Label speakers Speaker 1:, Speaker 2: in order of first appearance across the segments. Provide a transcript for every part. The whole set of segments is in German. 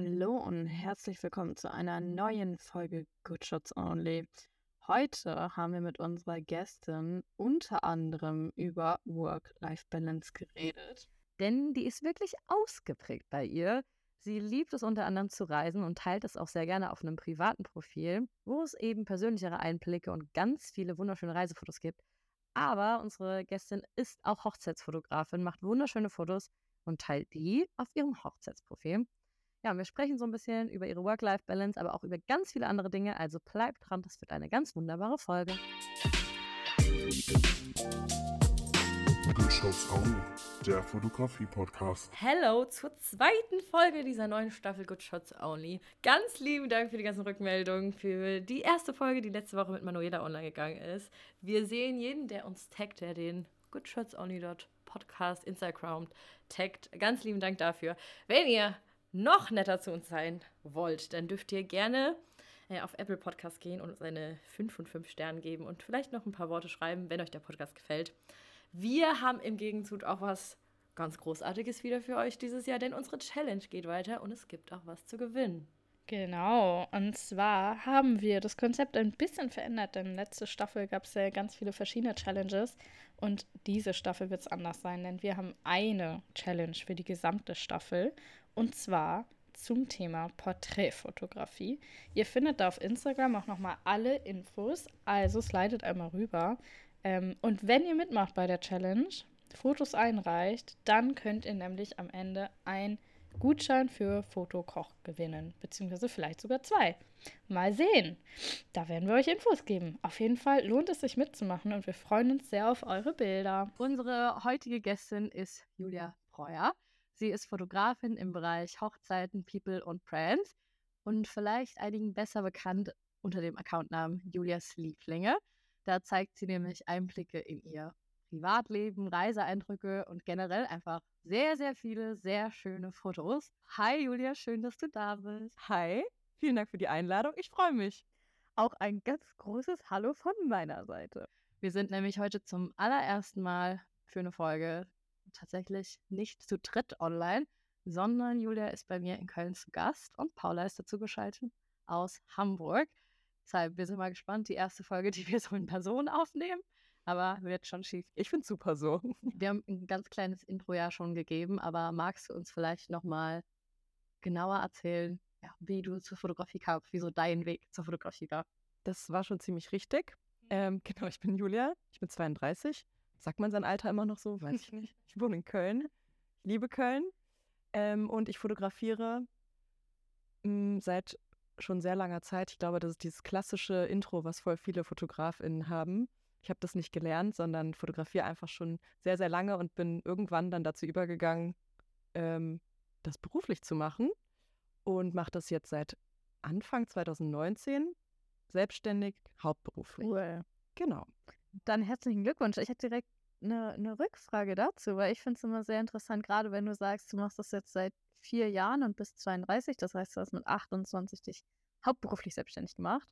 Speaker 1: Hallo und herzlich willkommen zu einer neuen Folge Good Shots Only. Heute haben wir mit unserer Gästin unter anderem über Work-Life-Balance geredet.
Speaker 2: Denn die ist wirklich ausgeprägt bei ihr. Sie liebt es unter anderem zu reisen und teilt es auch sehr gerne auf einem privaten Profil, wo es eben persönlichere Einblicke und ganz viele wunderschöne Reisefotos gibt. Aber unsere Gästin ist auch Hochzeitsfotografin, macht wunderschöne Fotos und teilt die auf ihrem Hochzeitsprofil. Ja, und wir sprechen so ein bisschen über ihre Work-Life-Balance, aber auch über ganz viele andere Dinge. Also bleibt dran, das wird eine ganz wunderbare Folge.
Speaker 3: Good Shots Only, der Fotografie-Podcast.
Speaker 2: Hello zur zweiten Folge dieser neuen Staffel Good Shots Only. Ganz lieben Dank für die ganzen Rückmeldungen, für die erste Folge, die letzte Woche mit Manuela online gegangen ist. Wir sehen jeden, der uns taggt, der den Good Shots Only Podcast Instagram taggt. Ganz lieben Dank dafür. Wenn ihr noch netter zu uns sein wollt, dann dürft ihr gerne äh, auf Apple Podcast gehen und uns eine 5 von 5 Sternen geben und vielleicht noch ein paar Worte schreiben, wenn euch der Podcast gefällt. Wir haben im Gegenzug auch was ganz Großartiges wieder für euch dieses Jahr, denn unsere Challenge geht weiter und es gibt auch was zu gewinnen.
Speaker 4: Genau, und zwar haben wir das Konzept ein bisschen verändert, denn letzte Staffel gab es ja ganz viele verschiedene Challenges und diese Staffel wird es anders sein, denn wir haben eine Challenge für die gesamte Staffel und zwar zum Thema Porträtfotografie. Ihr findet da auf Instagram auch nochmal alle Infos, also slidet einmal rüber. Ähm, und wenn ihr mitmacht bei der Challenge, Fotos einreicht, dann könnt ihr nämlich am Ende ein Gutschein für Fotokoch gewinnen, beziehungsweise vielleicht sogar zwei. Mal sehen. Da werden wir euch Infos geben. Auf jeden Fall lohnt es sich mitzumachen und wir freuen uns sehr auf eure Bilder.
Speaker 2: Unsere heutige Gästin ist Julia Breuer. Sie ist Fotografin im Bereich Hochzeiten, People und Brands und vielleicht einigen besser bekannt unter dem Accountnamen Julias Lieblinge. Da zeigt sie nämlich Einblicke in ihr Privatleben, Reiseeindrücke und generell einfach sehr, sehr viele sehr schöne Fotos. Hi Julia, schön, dass du da bist.
Speaker 1: Hi, vielen Dank für die Einladung. Ich freue mich.
Speaker 2: Auch ein ganz großes Hallo von meiner Seite. Wir sind nämlich heute zum allerersten Mal für eine Folge tatsächlich nicht zu dritt online, sondern Julia ist bei mir in Köln zu Gast und Paula ist dazu geschaltet aus Hamburg. Deshalb, wir sind mal gespannt, die erste Folge, die wir so in Person aufnehmen aber wird schon schief.
Speaker 1: Ich finde es super so.
Speaker 2: Wir haben ein ganz kleines Intro ja schon gegeben, aber magst du uns vielleicht nochmal genauer erzählen, ja, wie du zur Fotografie kamst, wie so dein Weg zur Fotografie war?
Speaker 1: Das war schon ziemlich richtig. Mhm. Ähm, genau, ich bin Julia, ich bin 32. Sagt man sein Alter immer noch so? Weiß ich nicht. Ich wohne in Köln. Ich liebe Köln. Ähm, und ich fotografiere mh, mm, seit schon sehr langer Zeit. Ich glaube, das ist dieses klassische Intro, was voll viele FotografInnen haben. Ich habe das nicht gelernt, sondern fotografiere einfach schon sehr, sehr lange und bin irgendwann dann dazu übergegangen, ähm, das beruflich zu machen und mache das jetzt seit Anfang 2019 selbstständig, hauptberuflich.
Speaker 2: Cool.
Speaker 1: Genau.
Speaker 2: Dann herzlichen Glückwunsch. Ich hätte direkt eine, eine Rückfrage dazu, weil ich finde es immer sehr interessant, gerade wenn du sagst, du machst das jetzt seit vier Jahren und bist 32, das heißt, du hast mit 28 dich hauptberuflich selbstständig gemacht.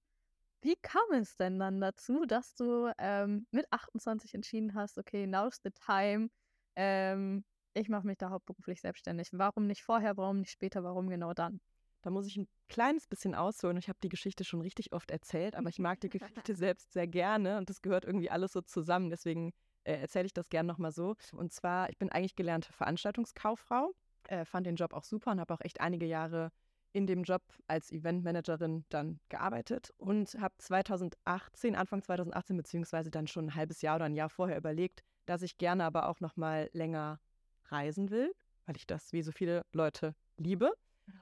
Speaker 2: Wie kam es denn dann dazu, dass du ähm, mit 28 entschieden hast, okay, now's the time, ähm, ich mache mich da hauptberuflich selbstständig? Warum nicht vorher, warum nicht später, warum genau dann?
Speaker 1: Da muss ich ein kleines bisschen ausholen. Ich habe die Geschichte schon richtig oft erzählt, aber ich mag die Geschichte selbst sehr gerne und das gehört irgendwie alles so zusammen. Deswegen äh, erzähle ich das gerne nochmal so. Und zwar, ich bin eigentlich gelernte Veranstaltungskauffrau, äh, fand den Job auch super und habe auch echt einige Jahre in dem Job als Eventmanagerin dann gearbeitet und habe 2018, Anfang 2018, beziehungsweise dann schon ein halbes Jahr oder ein Jahr vorher überlegt, dass ich gerne aber auch noch mal länger reisen will, weil ich das wie so viele Leute liebe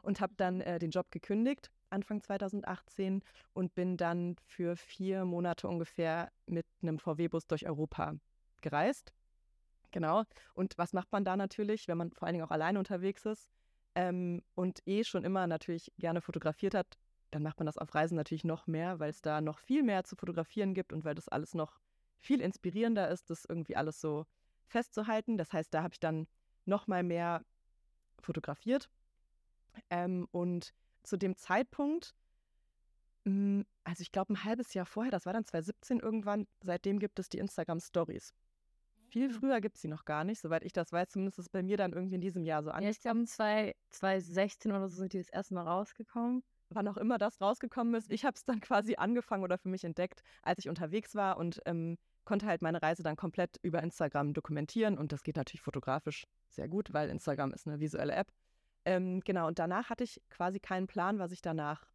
Speaker 1: und habe dann äh, den Job gekündigt Anfang 2018 und bin dann für vier Monate ungefähr mit einem VW-Bus durch Europa gereist. Genau. Und was macht man da natürlich, wenn man vor allen Dingen auch alleine unterwegs ist? ähm, und eh schon immer natürlich gerne fotografiert hat, dann macht man das auf Reisen natürlich noch mehr, weil es da noch viel mehr zu fotografieren gibt und weil das alles noch viel inspirierender ist, das irgendwie alles so festzuhalten. Das heißt, da habe ich dann noch mal mehr fotografiert. Ähm, und zu dem Zeitpunkt, mh, hm, also ich glaube ein halbes Jahr vorher, das war dann 2017 irgendwann, seitdem gibt es die Instagram Stories. Viel früher gibt es sie noch gar nicht, soweit ich das weiß. Zumindest ist es bei mir dann irgendwie in diesem Jahr so
Speaker 4: Ja, ich
Speaker 1: angekommen.
Speaker 4: glaube, 2016 oder so sind die das erste Mal rausgekommen.
Speaker 1: Wann auch immer das rausgekommen ist. Ich habe es dann quasi angefangen oder für mich entdeckt, als ich unterwegs war und ähm, konnte halt meine Reise dann komplett über Instagram dokumentieren. Und das geht natürlich fotografisch sehr gut, weil Instagram ist eine visuelle App. Ähm, genau, und danach hatte ich quasi keinen Plan, was ich danach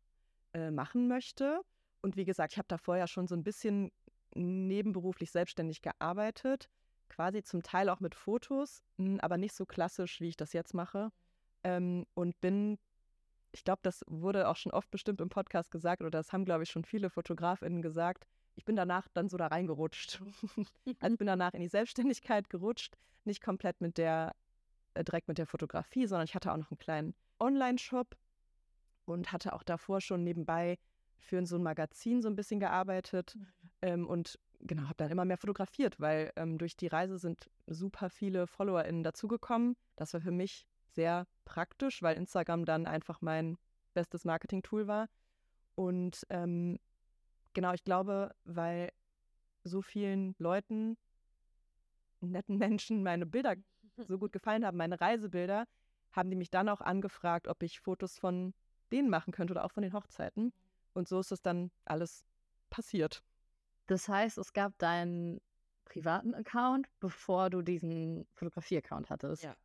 Speaker 1: äh, machen möchte. Und wie gesagt, ich habe da vorher schon so ein bisschen nebenberuflich selbstständig gearbeitet, quasi zum Teil auch mit Fotos, m, aber nicht so klassisch, wie ich das jetzt mache. Ähm, und bin, ich glaube, das wurde auch schon oft bestimmt im Podcast gesagt, oder das haben, glaube ich, schon viele FotografInnen gesagt. Ich bin danach dann so da reingerutscht. also bin danach in die Selbstständigkeit gerutscht, nicht komplett mit der, direkt mit der Fotografie, sondern ich hatte auch noch einen kleinen Online-Shop und hatte auch davor schon nebenbei für so ein Magazin so ein bisschen gearbeitet ähm, und genau, habe dann immer mehr fotografiert, weil ähm, durch die Reise sind super viele FollowerInnen dazugekommen. Das war für mich sehr praktisch, weil Instagram dann einfach mein bestes Marketing-Tool war. Und ähm, genau, ich glaube, weil so vielen Leuten, netten Menschen, meine Bilder so gut gefallen haben, meine Reisebilder, haben die mich dann auch angefragt, ob ich Fotos von denen machen könnte oder auch von den Hochzeiten. Und so ist es dann alles passiert.
Speaker 4: Das heißt, es gab deinen privaten Account, bevor du diesen Fotografie-Account hattest.
Speaker 1: Ja.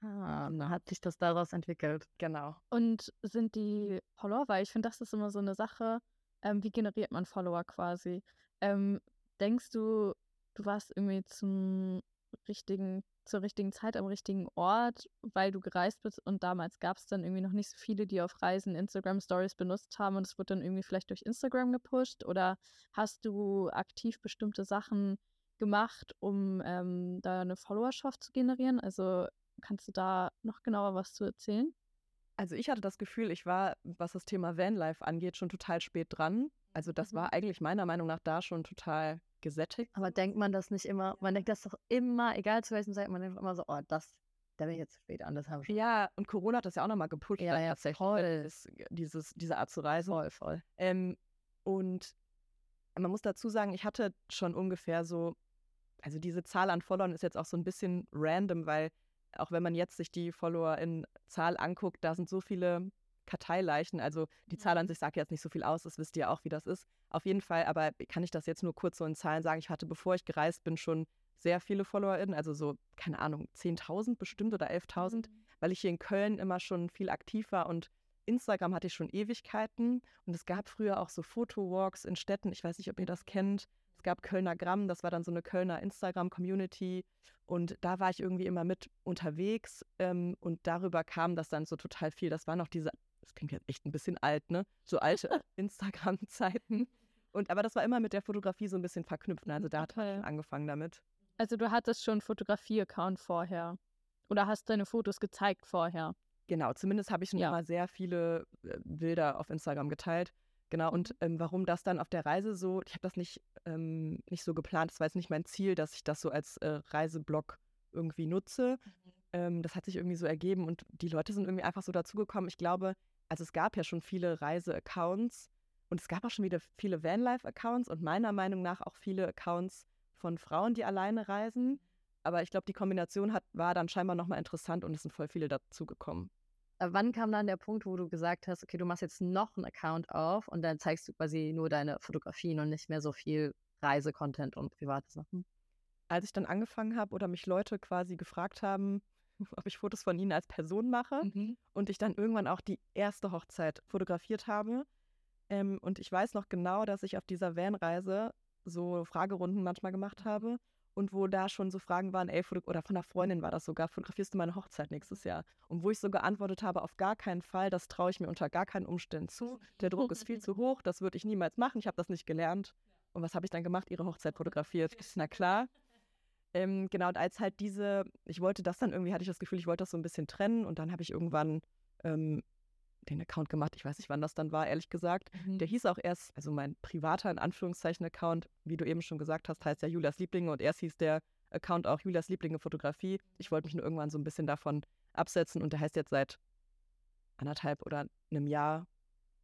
Speaker 4: Ah, dann hat sich das daraus entwickelt.
Speaker 1: Genau.
Speaker 5: Und sind die Follower, weil ich finde, das ist immer so eine Sache, ähm, wie generiert man Follower quasi? Ähm, denkst du, du warst irgendwie zum richtigen, zur richtigen Zeit am richtigen Ort, weil du gereist bist und damals gab es dann irgendwie noch nicht so viele, die auf Reisen Instagram Stories benutzt haben und es wurde dann irgendwie vielleicht durch Instagram gepusht? Oder hast du aktiv bestimmte Sachen gemacht, um ähm, da eine Followerschaft zu generieren? Also kannst du da noch genauer was zu erzählen?
Speaker 1: Also ich hatte das Gefühl, ich war, was das Thema Vanlife angeht, schon total spät dran. Also das
Speaker 4: Mhm.
Speaker 1: war eigentlich meiner Meinung nach da schon total gesättigt.
Speaker 4: Aber denkt man das nicht immer? Man denkt das doch immer, egal zu welchem Zeit, man denkt immer so, oh, das, da bin ich jetzt zu spät an, das habe ich.
Speaker 1: Ja, und Corona hat das ja auch nochmal gepusht.
Speaker 4: Ja,
Speaker 1: dann
Speaker 4: ja,
Speaker 1: tatsächlich,
Speaker 4: voll.
Speaker 1: Das, dieses, diese Art zu reisen.
Speaker 4: Voll, voll.
Speaker 1: Ähm, und man muss dazu sagen, ich hatte schon ungefähr so, also diese Zahl an Followern ist jetzt auch so ein bisschen random, weil auch wenn man jetzt sich die Follower in Zahl anguckt, da sind so viele Karteileichen. Also die Zahl an sich sagt jetzt nicht so viel aus, das wisst ihr auch, wie das ist. Auf jeden Fall, aber kann ich das jetzt nur kurz so in Zahlen sagen. Ich hatte, bevor ich gereist bin, schon sehr viele FollowerInnen, also so, keine Ahnung, 10.000 bestimmt oder 11.000, weil ich hier in Köln immer schon viel aktiv war und Instagram hatte ich schon Ewigkeiten und es gab früher auch so Fotowalks in Städten. Ich weiß nicht, ob ihr das kennt. Es gab Kölner Gramm, das war dann so eine Kölner Instagram-Community und da war ich irgendwie immer mit unterwegs ähm, und darüber kam das dann so total viel. Das war noch diese, das klingt jetzt echt ein bisschen alt, ne? So alte Instagram-Zeiten. Und aber das war immer mit der Fotografie so ein bisschen verknüpft. ne? Also da hat ich
Speaker 5: Okay.
Speaker 1: angefangen damit.
Speaker 5: Also du hattest schon einen Fotografie-Account vorher. Oder hast deine Fotos gezeigt vorher.
Speaker 1: Genau, zumindest habe ich schon
Speaker 5: Ja.
Speaker 1: immer sehr viele äh, Bilder auf Instagram geteilt. Genau, und ähm, warum das dann auf der Reise so, ich habe das nicht, ähm, nicht so geplant, das war jetzt nicht mein Ziel, dass ich das so als äh, Reiseblog irgendwie nutze. Ähm, das hat sich irgendwie so ergeben und die Leute sind irgendwie einfach so dazugekommen. Ich glaube, also es gab ja schon viele Reise-Accounts und es gab auch schon wieder viele Vanlife-Accounts und meiner Meinung nach auch viele Accounts von Frauen, die alleine reisen. Aber ich glaube, die Kombination hat, war dann scheinbar nochmal interessant und es sind voll viele dazugekommen.
Speaker 4: Wann kam dann der Punkt, wo du gesagt hast, okay, du machst jetzt noch einen Account auf und dann zeigst du quasi nur deine Fotografien und nicht mehr so viel Reisecontent und private Sachen?
Speaker 1: als ich dann angefangen habe oder mich Leute quasi gefragt haben, ob ich Fotos von ihnen als Person mache und ich dann irgendwann auch die erste Hochzeit fotografiert habe. Ähm, und ich weiß noch genau, dass ich auf dieser Van-Reise so Fragerunden manchmal gemacht habe und wo da schon so Fragen waren, ey, oder von einer Freundin war das sogar, fotografierst du meine Hochzeit nächstes Jahr? Und wo ich so geantwortet habe, auf gar keinen Fall, das traue ich mir unter gar keinen Umständen zu. Der Druck ist viel zu hoch, das würde ich niemals machen, ich habe das nicht gelernt. Und was habe ich dann gemacht? Ihre Hochzeit fotografiert. Na klar. Ähm, genau, und als halt diese, ich wollte das dann irgendwie, hatte ich das Gefühl, ich wollte das so ein bisschen trennen und dann habe ich irgendwann ähm, den Account gemacht. Ich weiß nicht, wann das dann war, ehrlich gesagt. Der hieß auch erst, also mein privater, in Anführungszeichen, Account, wie du eben schon gesagt hast, heißt ja Julias Lieblinge und erst hieß der Account auch Julias Lieblinge Fotografie. Ich wollte mich nur irgendwann so ein bisschen davon absetzen und der heißt jetzt seit anderthalb oder einem Jahr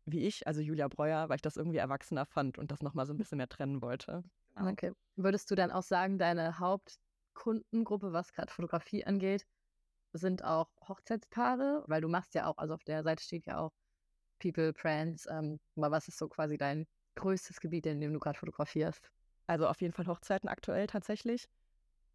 Speaker 1: wie ich, also Julia Breuer, weil ich das irgendwie erwachsener fand und das nochmal so ein bisschen mehr trennen wollte.
Speaker 2: Okay. Würdest du dann auch sagen, deine Hauptkundengruppe, was gerade Fotografie angeht, sind auch Hochzeitspaare? Weil du machst ja auch, also auf der Seite steht ja auch People, Brands. Ähm, aber was ist so quasi dein größtes Gebiet, in dem du gerade fotografierst?
Speaker 1: Also auf jeden Fall Hochzeiten aktuell tatsächlich.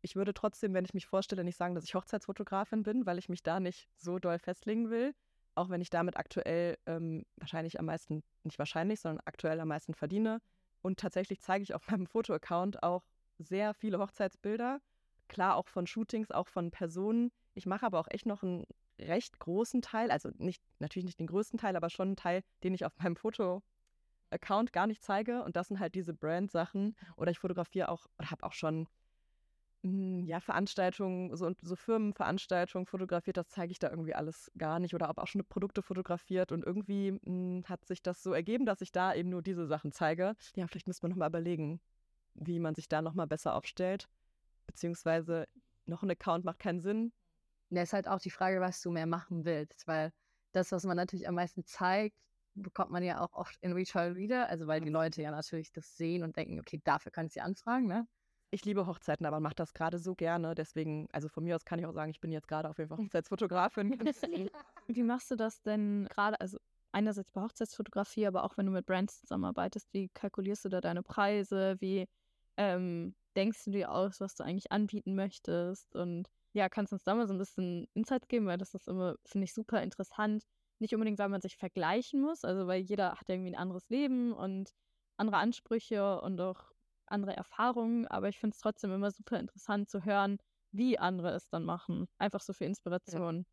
Speaker 1: Ich würde trotzdem, wenn ich mich vorstelle, nicht sagen, dass ich Hochzeitsfotografin bin, weil ich mich da nicht so doll festlegen will. Auch wenn ich damit aktuell ähm, wahrscheinlich am meisten, nicht wahrscheinlich, sondern aktuell am meisten verdiene. Und tatsächlich zeige ich auf meinem Fotoaccount auch sehr viele Hochzeitsbilder. Klar, auch von Shootings, auch von Personen. Ich mache aber auch echt noch einen recht großen Teil, also nicht, natürlich nicht den größten Teil, aber schon einen Teil, den ich auf meinem Foto-Account gar nicht zeige. Und das sind halt diese Brand-Sachen. Oder ich fotografiere auch, oder habe auch schon ja, Veranstaltungen, so, so Firmenveranstaltungen fotografiert, das zeige ich da irgendwie alles gar nicht. Oder habe auch schon Produkte fotografiert und irgendwie mh, hm, hat sich das so ergeben, dass ich da eben nur diese Sachen zeige. Ja, vielleicht müsste man nochmal überlegen, wie man sich da nochmal besser aufstellt. Beziehungsweise noch ein Account macht keinen Sinn.
Speaker 2: Ja, ist halt auch die Frage, was du mehr machen willst, weil das, was man natürlich am meisten zeigt, bekommt man ja auch oft in Retail wieder, also weil die Leute ja natürlich das sehen und denken, okay, dafür kannst du anfragen, ne?
Speaker 1: Ich liebe Hochzeiten, aber mache das gerade so gerne. Deswegen, also von mir aus kann ich auch sagen, ich bin jetzt gerade auf jeden Fall Hochzeitsfotografin.
Speaker 5: wie machst du das denn gerade? Also einerseits bei Hochzeitsfotografie, aber auch wenn du mit Brands zusammenarbeitest, wie kalkulierst du da deine Preise? Wie ähm, denkst du dir aus, was du eigentlich anbieten möchtest? Und ja, kannst du uns da mal so ein bisschen Insights geben, weil das ist immer, finde ich, super interessant. Nicht unbedingt, weil man sich vergleichen muss, also weil jeder hat irgendwie ein anderes Leben und andere Ansprüche und auch andere Erfahrungen, aber ich finde es trotzdem immer super interessant zu hören, wie andere es dann machen. Einfach so für Inspiration. Ja.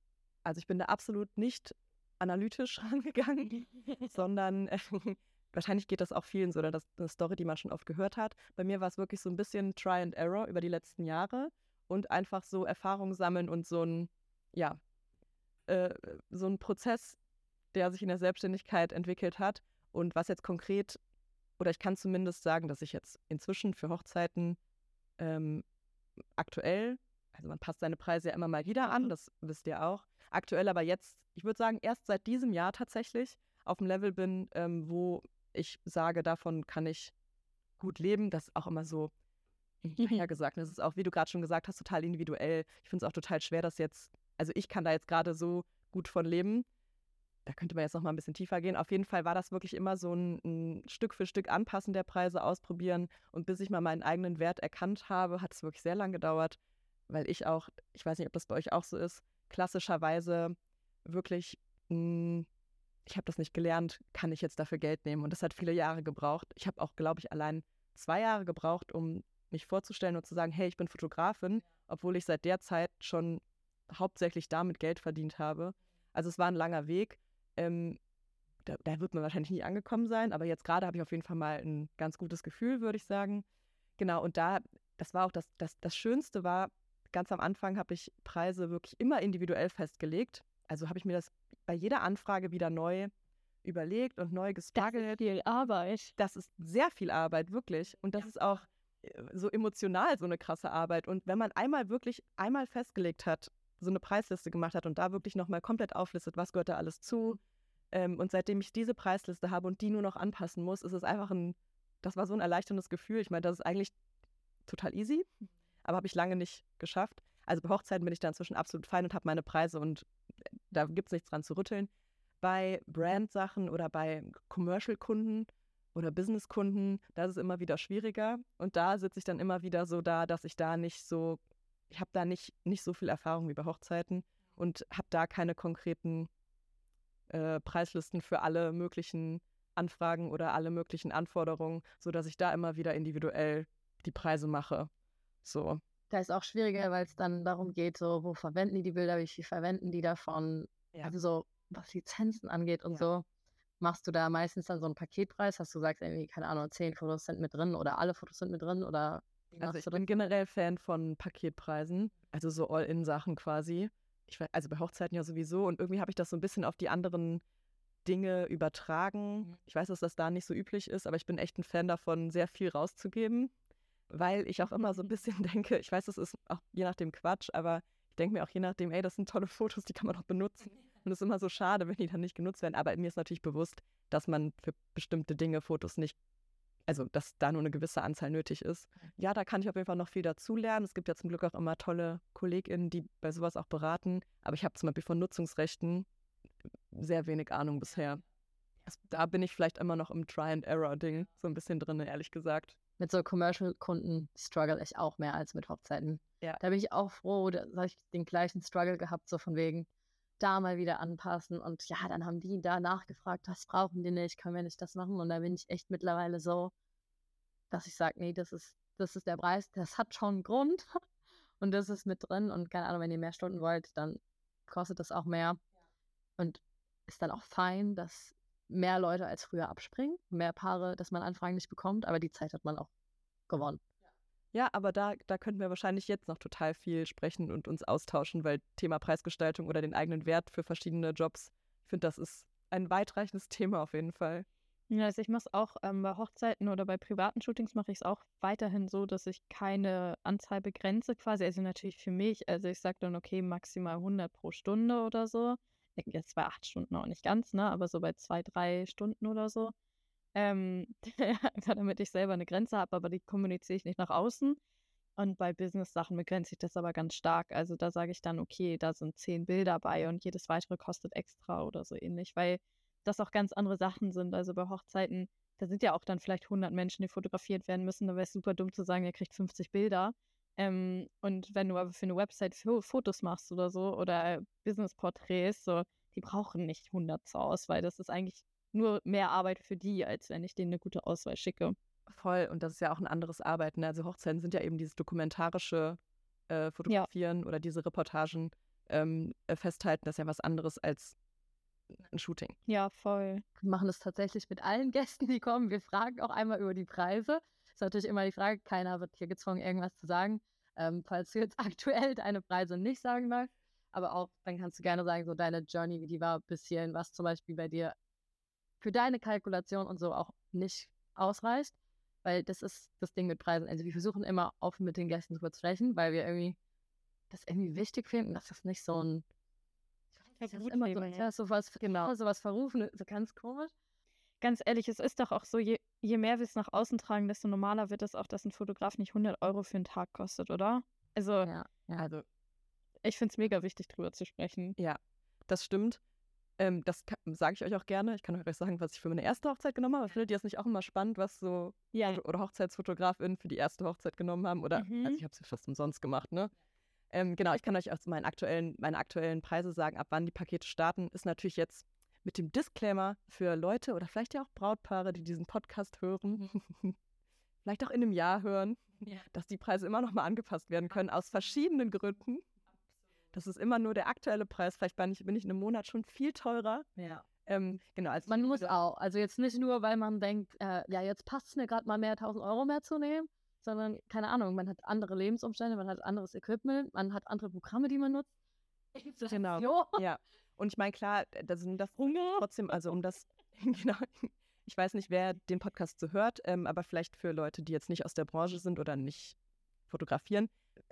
Speaker 1: Also ich bin da absolut nicht analytisch rangegangen, sondern äh, wahrscheinlich geht das auch vielen so, oder das ist eine Story, die man schon oft gehört hat. Bei mir war es wirklich so ein bisschen Try and Error über die letzten Jahre und einfach so Erfahrung sammeln und so ein, ja, äh, so ein Prozess, der sich in der Selbstständigkeit entwickelt hat. Und was jetzt konkret, oder ich kann zumindest sagen, dass ich jetzt inzwischen für Hochzeiten ähm, aktuell, also man passt seine Preise ja immer mal wieder an, das wisst ihr auch. Aktuell aber jetzt, ich würde sagen, erst seit diesem Jahr tatsächlich auf dem Level bin, ähm, wo ich sage, davon kann ich gut leben. Das ist auch immer so ja gesagt. Das ist auch, wie du gerade schon gesagt hast, total individuell. Ich finde es auch total schwer, dass jetzt, also ich kann da jetzt gerade so gut von leben. Da könnte man jetzt noch mal ein bisschen tiefer gehen. Auf jeden Fall war das wirklich immer so ein, ein Stück für Stück Anpassen der Preise, ausprobieren. Und bis ich mal meinen eigenen Wert erkannt habe, hat es wirklich sehr lang gedauert, weil ich auch, ich weiß nicht, ob das bei euch auch so ist, klassischerweise wirklich, mh, hm, ich habe das nicht gelernt, kann ich jetzt dafür Geld nehmen. Und das hat viele Jahre gebraucht. Ich habe auch, glaube ich, allein zwei Jahre gebraucht, um mich vorzustellen und zu sagen, hey, ich bin Fotografin, obwohl ich seit der Zeit schon hauptsächlich damit Geld verdient habe. Also es war ein langer Weg. Ähm, da, da, wird man wahrscheinlich nie angekommen sein, aber jetzt gerade habe ich auf jeden Fall mal ein ganz gutes Gefühl, würde ich sagen. Genau, und da, das war auch das, das, das Schönste war, ganz am Anfang habe ich Preise wirklich immer individuell festgelegt. Also habe ich mir das bei jeder Anfrage wieder neu überlegt und neu gespuggelt.
Speaker 5: Das ist viel Arbeit.
Speaker 1: Das ist sehr viel Arbeit, wirklich. Und das ja. ist auch, so emotional so eine krasse Arbeit. Und wenn man einmal wirklich einmal festgelegt hat, so eine Preisliste gemacht hat und da wirklich nochmal komplett auflistet, was gehört da alles zu. Ähm, und seitdem ich diese Preisliste habe und die nur noch anpassen muss, ist es einfach ein, das war so ein erleichterndes Gefühl. Ich meine, das ist eigentlich total easy, aber habe ich lange nicht geschafft. Also bei Hochzeiten bin ich da inzwischen absolut fein und habe meine Preise und da gibt es nichts dran zu rütteln. Bei Brand-Sachen oder bei Commercial-Kunden oder Businesskunden, das ist immer wieder schwieriger. Und da sitze ich dann immer wieder so da, dass ich da nicht so, ich habe da nicht, nicht so viel Erfahrung wie bei Hochzeiten und habe da keine konkreten äh, Preislisten für alle möglichen Anfragen oder alle möglichen Anforderungen, sodass ich da immer wieder individuell die Preise mache. So.
Speaker 2: Da ist auch schwieriger, weil es dann darum geht, so, wo verwenden die die Bilder, wie viel verwenden die davon, ja. also so, was Lizenzen angeht und ja. so machst du da meistens dann so einen Paketpreis? Hast du gesagt, irgendwie, keine Ahnung, zehn Fotos sind mit drin oder alle Fotos sind mit drin oder
Speaker 1: also ich bin generell Fan von Paketpreisen, also so All-In-Sachen quasi. Ich, also bei Hochzeiten ja sowieso und irgendwie habe ich das so ein bisschen auf die anderen Dinge übertragen. Mhm. Ich weiß, dass das da nicht so üblich ist, aber ich bin echt ein Fan davon, sehr viel rauszugeben, weil ich auch immer so ein bisschen denke, ich weiß, das ist auch je nachdem Quatsch, aber ich denke mir auch je nachdem, ey, das sind tolle Fotos, die kann man auch benutzen. Und es ist immer so schade, wenn die dann nicht genutzt werden. Aber mir ist natürlich bewusst, dass man für bestimmte Dinge Fotos nicht also dass da nur eine gewisse Anzahl nötig ist. Ja, da kann ich auf jeden Fall noch viel dazulernen. Es gibt ja zum Glück auch immer tolle KollegInnen, die bei sowas auch beraten. Aber ich habe zum Beispiel von Nutzungsrechten sehr wenig Ahnung bisher. Das, da bin ich vielleicht immer noch im Try-and-Error-Ding so ein bisschen drin, ehrlich gesagt.
Speaker 2: Mit so Commercial-Kunden struggle ich auch mehr als mit Hochzeiten.
Speaker 1: Ja.
Speaker 2: Da bin ich auch froh, da habe ich den gleichen Struggle gehabt, so von wegen da mal wieder anpassen. Und ja, dann haben die da nachgefragt, was brauchen die nicht, können wir nicht das machen? Und da bin ich echt mittlerweile so, dass ich sage, nee, das ist, das ist der Preis, das hat schon einen Grund. Und das ist mit drin. Und keine Ahnung, wenn ihr mehr Stunden wollt, dann kostet das auch mehr. Und ist dann auch fein, dass mehr Leute als früher abspringen, mehr Paare, dass man Anfragen nicht bekommt, aber die Zeit hat man auch gewonnen.
Speaker 1: Ja, aber da, da könnten wir wahrscheinlich jetzt noch total viel sprechen und uns austauschen, weil Thema Preisgestaltung oder den eigenen Wert für verschiedene Jobs, ich finde, das ist ein weitreichendes Thema auf jeden Fall.
Speaker 5: Ja, also ich mache es auch ähm, bei Hochzeiten oder bei privaten Shootings mache ich es auch weiterhin so, dass ich keine Anzahl begrenze quasi. Also natürlich für mich, also ich sage dann, okay, maximal 100 pro Stunde oder so. Jetzt bei acht Stunden auch nicht ganz, ne? Aber so bei zwei, drei Stunden oder so. Ähm, damit ich selber eine Grenze habe, aber die kommuniziere ich nicht nach außen. Und bei Business-Sachen begrenze ich das aber ganz stark. Also da sage ich dann, okay, da sind zehn Bilder bei und jedes weitere kostet extra oder so ähnlich, weil das auch ganz andere Sachen sind. Also bei Hochzeiten, da sind ja auch dann vielleicht 100 Menschen, die fotografiert werden müssen. Da wäre es super dumm zu sagen, ihr kriegt 50 Bilder. Ähm, und wenn du aber für eine Website Fotos machst oder so oder Business-Porträts, so, die brauchen nicht 100 zur Auswahl. Das ist eigentlich nur mehr Arbeit für die, als wenn ich denen eine gute Auswahl schicke.
Speaker 1: Voll, und das ist ja auch ein anderes Arbeiten. Also Hochzeiten sind ja eben dieses dokumentarische äh, Fotografieren oder diese Reportagen ähm, äh, festhalten. Das ist ja was anderes als ein Shooting.
Speaker 5: Ja, voll.
Speaker 2: Wir machen das tatsächlich mit allen Gästen, die kommen. Wir fragen auch einmal über die Preise. Ist natürlich immer die Frage, keiner wird hier gezwungen, irgendwas zu sagen. Ähm, falls du jetzt aktuell deine Preise nicht sagen magst, aber auch, dann kannst du gerne sagen, so deine Journey, wie die war bis hierhin, was zum Beispiel bei dir für deine Kalkulation und so auch nicht ausreicht. Weil das ist das Ding mit Preisen. Also wir versuchen immer offen mit den Gästen drüber zu sprechen, weil wir irgendwie das irgendwie wichtig finden, dass das nicht so ein das ist immer so, ja, sowas, genau. sowas verrufen, so ganz komisch.
Speaker 5: Ganz ehrlich, es ist doch auch so, je, je mehr wir es nach außen tragen, desto normaler wird es auch, dass ein Fotograf nicht 100 Euro für einen Tag kostet, oder? Also,
Speaker 2: Ja, ja.
Speaker 1: Also,
Speaker 5: ich finde es mega wichtig, drüber zu sprechen.
Speaker 1: ja, das stimmt. Ähm, das sage ich euch auch gerne. Ich kann euch sagen, was ich für meine erste Hochzeit genommen habe. Findet ihr das nicht auch immer spannend, was so
Speaker 5: Ja.
Speaker 1: Foto- oder HochzeitsfotografInnen für die erste Hochzeit genommen haben? Oder,
Speaker 5: Mhm.
Speaker 1: also ich habe es ja fast umsonst gemacht, ne? Ähm, genau, ich kann euch auch meinen aktuellen, meine aktuellen Preise sagen, ab wann die Pakete starten. Ist natürlich jetzt mit dem Disclaimer für Leute oder vielleicht ja auch Brautpaare, die diesen Podcast hören, vielleicht auch in einem Jahr hören,
Speaker 4: Ja.
Speaker 1: dass die Preise immer noch mal angepasst werden können, aus verschiedenen Gründen. Das ist immer nur der aktuelle Preis. Vielleicht bin ich, bin ich in einem Monat schon viel teurer.
Speaker 2: ja.
Speaker 1: Ähm, genau, als
Speaker 2: Man muss auch, also jetzt nicht nur, weil man denkt, äh, ja, jetzt passt es mir gerade mal mehr 1000 Euro mehr zu nehmen, sondern, keine Ahnung, man hat andere Lebensumstände, man hat anderes Equipment, man hat andere Programme, die man nutzt.
Speaker 1: Genau.
Speaker 2: Jo.
Speaker 1: Ja. Und ich meine, klar, da sind das trotzdem, also um das, genau, ich weiß nicht, wer den Podcast so hört, ähm, aber vielleicht für Leute, die jetzt nicht aus der Branche sind oder nicht fotografieren,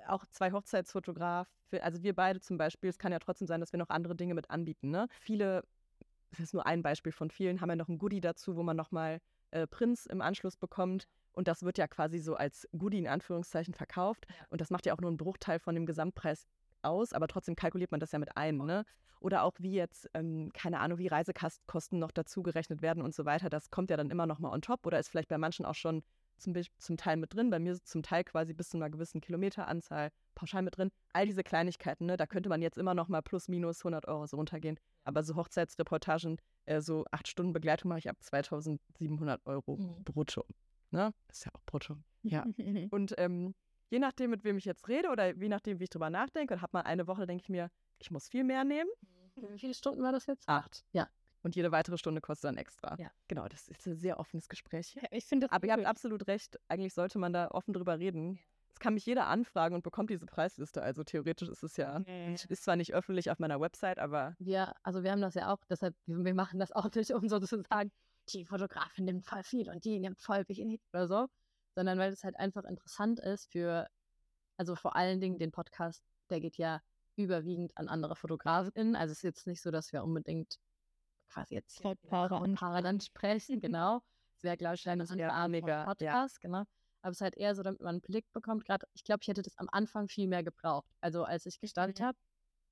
Speaker 1: auch zwei Hochzeitsfotograf, also wir beide zum Beispiel, es kann ja trotzdem sein, dass wir noch andere Dinge mit anbieten. Ne? Viele, das ist nur ein Beispiel von vielen, haben ja noch ein Goodie dazu, wo man nochmal äh, Prints im Anschluss bekommt. Und das wird ja quasi so als Goodie in Anführungszeichen verkauft. Und das macht ja auch nur einen Bruchteil von dem Gesamtpreis aus, aber trotzdem kalkuliert man das ja mit ein. Ne? Oder auch wie jetzt, ähm, keine Ahnung, wie Reisekosten noch dazu gerechnet werden und so weiter. Das kommt ja dann immer noch mal on top oder ist vielleicht bei manchen auch schon zum, zum Teil mit drin. Bei mir ist zum Teil quasi bis zu einer gewissen Kilometeranzahl pauschal mit drin. All diese Kleinigkeiten, ne? da könnte man jetzt immer noch mal plus minus 100 Euro so runtergehen. Aber so Hochzeitsreportagen, äh, so acht Stunden Begleitung mache ich ab 2700 Euro
Speaker 2: Mhm.
Speaker 1: brutto. Ne? Ist ja auch brutto. Ja. Und ähm, je nachdem, mit wem ich jetzt rede oder je nachdem, wie ich drüber nachdenke, und habe mal eine Woche, denke ich mir, ich muss viel mehr nehmen.
Speaker 2: Wie viele Stunden war das jetzt?
Speaker 1: Acht.
Speaker 2: Ja.
Speaker 1: Und jede weitere Stunde kostet dann extra.
Speaker 2: Ja.
Speaker 1: Genau, das ist ein sehr offenes Gespräch.
Speaker 5: Ja, ich finde
Speaker 1: Aber ihr habt absolut recht. Eigentlich sollte man da offen drüber reden. Es kann mich jeder anfragen und bekommt diese Preisliste. Also theoretisch ist es ja, ist zwar nicht öffentlich auf meiner Website, aber
Speaker 2: Wir, also wir haben das ja auch, deshalb, wir machen das auch nicht, um so zu sagen, die Fotografin nimmt voll viel und die nimmt voll wenig oder so, sondern weil es halt einfach interessant ist für, also vor allen Dingen den Podcast, der geht ja überwiegend an andere FotografInnen. Also es ist jetzt nicht so, dass wir unbedingt quasi jetzt hier
Speaker 5: Brautpaare
Speaker 2: Brautpaare dann sprechen, genau, wäre, glaube ich,
Speaker 1: Ja,
Speaker 2: Art
Speaker 1: mega, ja.
Speaker 2: Podcast, genau. Aber es ist halt eher so, damit man einen Blick bekommt. Gerade, ich glaube, ich hätte das am Anfang viel mehr gebraucht. Also als ich gestartet
Speaker 5: Mhm.
Speaker 2: habe,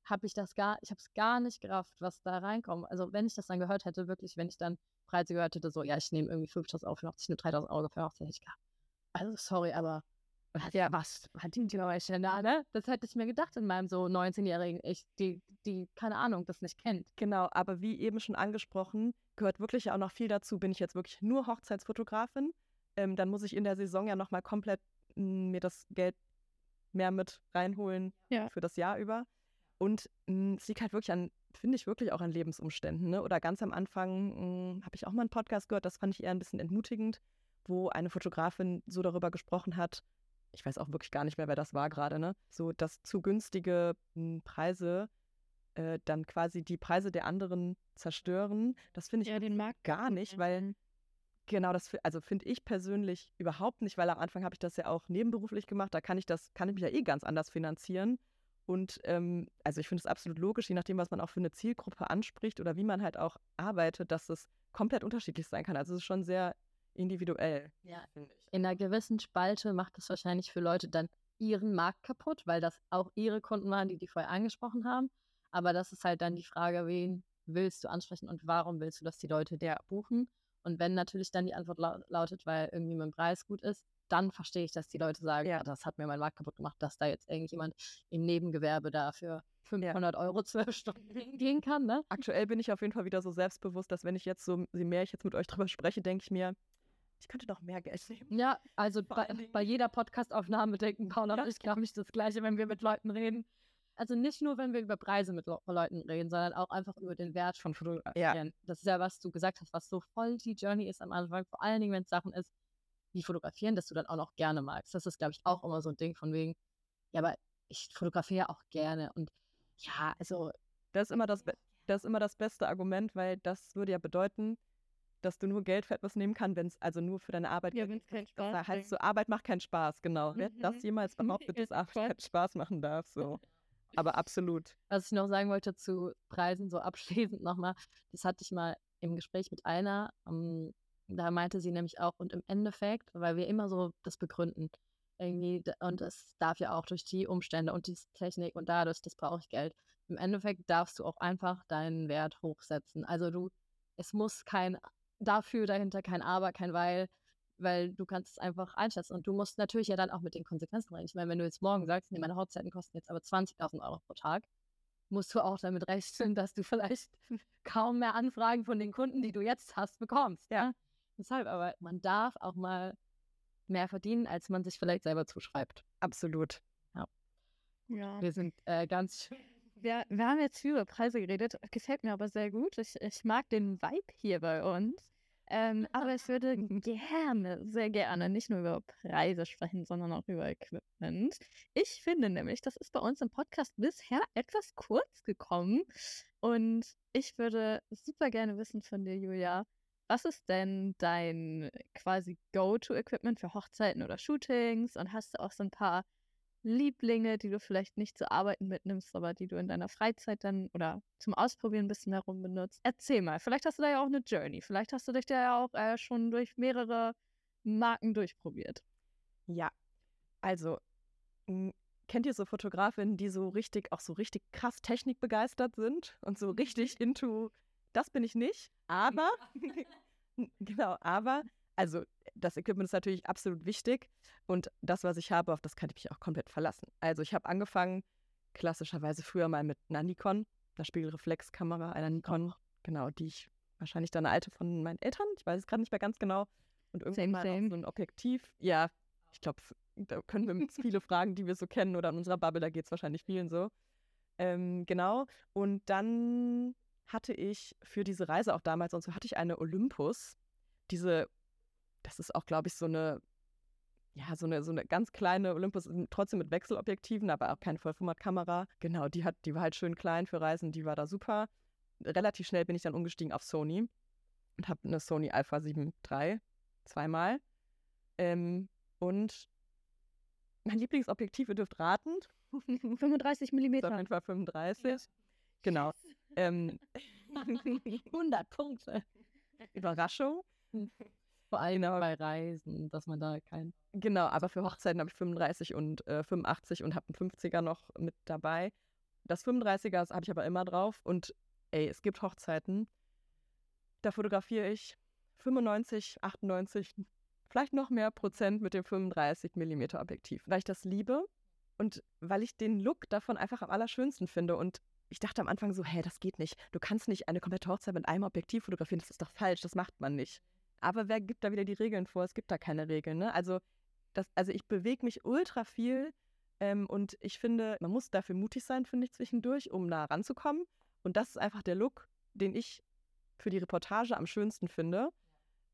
Speaker 2: habe ich das gar, ich habe es gar nicht gerafft, was da reinkommt. Also wenn ich das dann gehört hätte, wirklich, wenn ich dann Preise gehört hätte, so, ja, ich nehme irgendwie 5000 Euro für eine Hochzeit, ich nehme 3000 Euro für eine Hochzeit, hätte ich gedacht, also sorry, aber ja, was verdient die Leute da, ne? Das hätte ich mir gedacht in meinem so 19-jährigen Ich, die, die, keine Ahnung, das nicht kennt.
Speaker 1: Genau, aber wie eben schon angesprochen, gehört wirklich auch noch viel dazu. Bin ich jetzt wirklich nur Hochzeitsfotografin, ähm, dann muss ich in der Saison ja nochmal komplett m, mir das Geld mehr mit reinholen
Speaker 5: Ja.
Speaker 1: für das Jahr über. Und m, es liegt halt wirklich an, finde ich wirklich auch an Lebensumständen. Ne? Oder ganz am Anfang habe ich auch mal einen Podcast gehört, das fand ich eher ein bisschen entmutigend, wo eine Fotografin so darüber gesprochen hat, ich weiß auch wirklich gar nicht mehr, wer das war gerade, ne? So, dass zu günstige m, Preise äh, dann quasi die Preise der anderen zerstören. Das finde ich
Speaker 5: Ja, den Markt
Speaker 1: gar nicht, weil genau das, also finde ich persönlich überhaupt nicht, weil am Anfang habe ich das ja auch nebenberuflich gemacht. Da kann ich das, kann ich mich ja eh ganz anders finanzieren. Und ähm, also ich finde es absolut logisch, je nachdem, was man auch für eine Zielgruppe anspricht oder wie man halt auch arbeitet, dass es komplett unterschiedlich sein kann. Also es ist schon sehr individuell.
Speaker 2: Ja.
Speaker 1: finde ich.
Speaker 2: In einer gewissen Spalte macht es wahrscheinlich für Leute dann ihren Markt kaputt, weil das auch ihre Kunden waren, die die vorher angesprochen haben. Aber das ist halt dann die Frage, wen willst du ansprechen und warum willst du, dass die Leute der buchen? Und wenn natürlich dann die Antwort lau lautet, weil irgendwie mein Preis gut ist, dann verstehe ich, dass die Leute sagen,
Speaker 1: Ja.
Speaker 2: ja, das hat mir mein Markt kaputt gemacht, dass da jetzt irgendjemand im Nebengewerbe da für 500 Euro zwölf Stunden gehen kann, ne?
Speaker 1: Aktuell bin ich auf jeden Fall wieder so selbstbewusst, dass wenn ich jetzt so, je mehr ich jetzt mit euch drüber spreche, denke ich mir, ich könnte noch mehr Geld nehmen.
Speaker 2: Ja, also bei, bei jeder Podcastaufnahme denken Paula und ich, glaube ich, das Gleiche, wenn wir mit Leuten reden. Also nicht nur, wenn wir über Preise mit Le Leuten reden, sondern auch einfach über den Wert von Fotografieren. Das ist ja, was du gesagt hast, was so voll die Journey ist am Anfang. Vor allen Dingen, wenn es Sachen ist, wie fotografieren, dass du dann auch noch gerne magst. Das ist, glaube ich, auch immer so ein Ding von wegen, ja, aber ich fotografiere auch gerne. Und ja, also
Speaker 1: Das ist immer das, das ist immer das beste Argument, weil das würde ja bedeuten, dass du nur Geld für etwas nehmen kannst, wenn es also nur für deine Arbeit
Speaker 5: Ja, wenn's
Speaker 1: gibt.
Speaker 5: keinen
Speaker 1: Das
Speaker 5: Spaß
Speaker 1: heißt
Speaker 5: bringt.
Speaker 1: so, Arbeit macht keinen Spaß, genau. Wer hat das
Speaker 5: Mhm.
Speaker 1: jemals behauptet, dass Arbeit keinen. Spaß machen darf? So. Aber absolut.
Speaker 2: Was ich noch sagen wollte zu Preisen, so abschließend nochmal, das hatte ich mal im Gespräch mit einer, ähm, da meinte sie nämlich auch, und im Endeffekt, weil wir immer so das begründen, irgendwie, und es darf ja auch durch die Umstände und die Technik und dadurch, das brauche ich Geld. Im Endeffekt darfst du auch einfach deinen Wert hochsetzen. Also du, es muss kein dafür dahinter, kein Aber, kein Weil, weil du kannst es einfach einschätzen. Und du musst natürlich ja dann auch mit den Konsequenzen rein. Ich meine, wenn du jetzt morgen sagst, nee, meine Hochzeiten kosten jetzt aber 20.000 Euro pro Tag, musst du auch damit rechnen, dass du vielleicht kaum mehr Anfragen von den Kunden, die du jetzt hast, bekommst. Ja. Deshalb, aber man darf auch mal mehr verdienen, als man sich vielleicht selber zuschreibt.
Speaker 1: Absolut.
Speaker 5: Ja.
Speaker 2: Wir sind äh, ganz schön.
Speaker 5: Wir, wir haben jetzt viel über Preise geredet, gefällt mir aber sehr gut. Ich, ich mag den Vibe hier bei uns. Ähm, aber ich würde gerne, sehr gerne, nicht nur über Preise sprechen, sondern auch über Equipment. Ich finde nämlich, das ist bei uns im Podcast bisher etwas kurz gekommen. Und ich würde super gerne wissen von dir, Julia, was ist denn dein quasi Go-To-Equipment für Hochzeiten oder Shootings? Und hast du auch so ein paar Lieblinge, die du vielleicht nicht zur Arbeiten mitnimmst, aber die du in deiner Freizeit dann oder zum Ausprobieren ein bisschen herum benutzt. Erzähl mal, vielleicht hast du da ja auch eine Journey. Vielleicht hast du dich da ja auch äh, schon durch mehrere Marken durchprobiert.
Speaker 1: Ja. Also, m, kennt ihr so Fotografinnen, die so richtig, auch so richtig krass technikbegeistert sind und so richtig into, das bin ich nicht, aber, genau, aber, also das Equipment ist natürlich absolut wichtig und das, was ich habe, auf das kann ich mich auch komplett verlassen. Also ich habe angefangen, klassischerweise früher mal mit einer Nikon, einer Spiegelreflexkamera, einer Nikon, genau, die ich wahrscheinlich dann eine alte von meinen Eltern, ich weiß es gerade nicht mehr ganz genau, und irgendwann
Speaker 5: Same, same.
Speaker 1: so ein Objektiv, ja, ich glaube, da können wir uns viele fragen, die wir so kennen oder in unserer Bubble, da geht es wahrscheinlich vielen so. Ähm, genau. Und dann hatte ich für diese Reise auch damals und so hatte ich eine Olympus. Diese, das ist auch, glaube ich, so eine, ja, so eine, so eine ganz kleine Olympus, trotzdem mit Wechselobjektiven, aber auch keine Vollformatkamera. Genau, die hat, die war halt schön klein für Reisen, die war da super. Relativ schnell bin ich dann umgestiegen auf Sony und habe eine Sony Alpha 7 III zweimal. Ähm, und mein Lieblingsobjektiv, ihr dürft raten,
Speaker 5: 35
Speaker 1: ist auf
Speaker 5: mm.
Speaker 1: jeden Fall 35. Genau. Ähm,
Speaker 2: 100 Punkte.
Speaker 1: Überraschung.
Speaker 2: Vor allem bei Reisen, dass man da kein.
Speaker 1: Genau, aber für Hochzeiten habe ich 35 und äh, 85 und habe einen 50er noch mit dabei. Das 35er habe ich aber immer drauf. Und ey, es gibt Hochzeiten, da fotografiere ich 95, 98, vielleicht noch mehr Prozent mit dem 35 mm Objektiv, weil ich das liebe und weil ich den Look davon einfach am allerschönsten finde. Und ich dachte am Anfang so, hä, das geht nicht. Du kannst nicht eine komplette Hochzeit mit einem Objektiv fotografieren, das ist doch falsch, das macht man nicht. Aber wer gibt da wieder die Regeln vor? Es gibt da keine Regeln, ne? Also, das, also ich bewege mich ultra viel ähm, und ich finde, man muss dafür mutig sein, finde ich, zwischendurch, um nah ranzukommen. Und das ist einfach der Look, den ich für die Reportage am schönsten finde.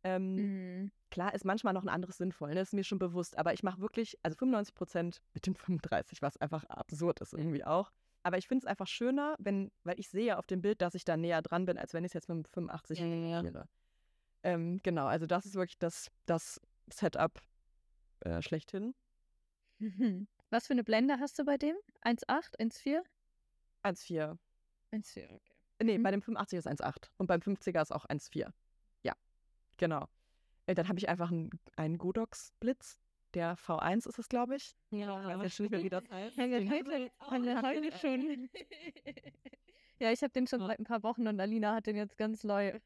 Speaker 1: Ähm,
Speaker 5: Mhm.
Speaker 1: Klar ist manchmal noch ein anderes sinnvoll, ne? das ist mir schon bewusst, aber ich mache wirklich, also 95 Prozent mit dem 35, was einfach absurd ist irgendwie auch. Aber ich finde es einfach schöner, wenn, weil ich sehe auf dem Bild, dass ich da näher dran bin, als wenn ich es jetzt mit dem 85
Speaker 2: Ja, ja, ja.
Speaker 1: Ähm, genau, also das ist wirklich das, das Setup äh, schlechthin.
Speaker 5: Mhm. Was für eine Blende hast du bei dem? 1,8, 1,4?
Speaker 1: 1,4.
Speaker 5: 1,4, okay.
Speaker 1: Nee,
Speaker 5: Mhm.
Speaker 1: bei dem 85 ist 1,8 und beim 50er ist auch 1,4. Ja, genau. Äh, dann habe ich einfach einen, einen Godox-Blitz. Der V1 ist es, glaube ich.
Speaker 2: Ja,
Speaker 1: Ich weiß jetzt nicht mehr, wie das heißt.
Speaker 5: Heute, heute, heute schon. ja, ich habe den schon
Speaker 2: Ja.
Speaker 5: seit ein paar Wochen und Alina hat den jetzt ganz neu.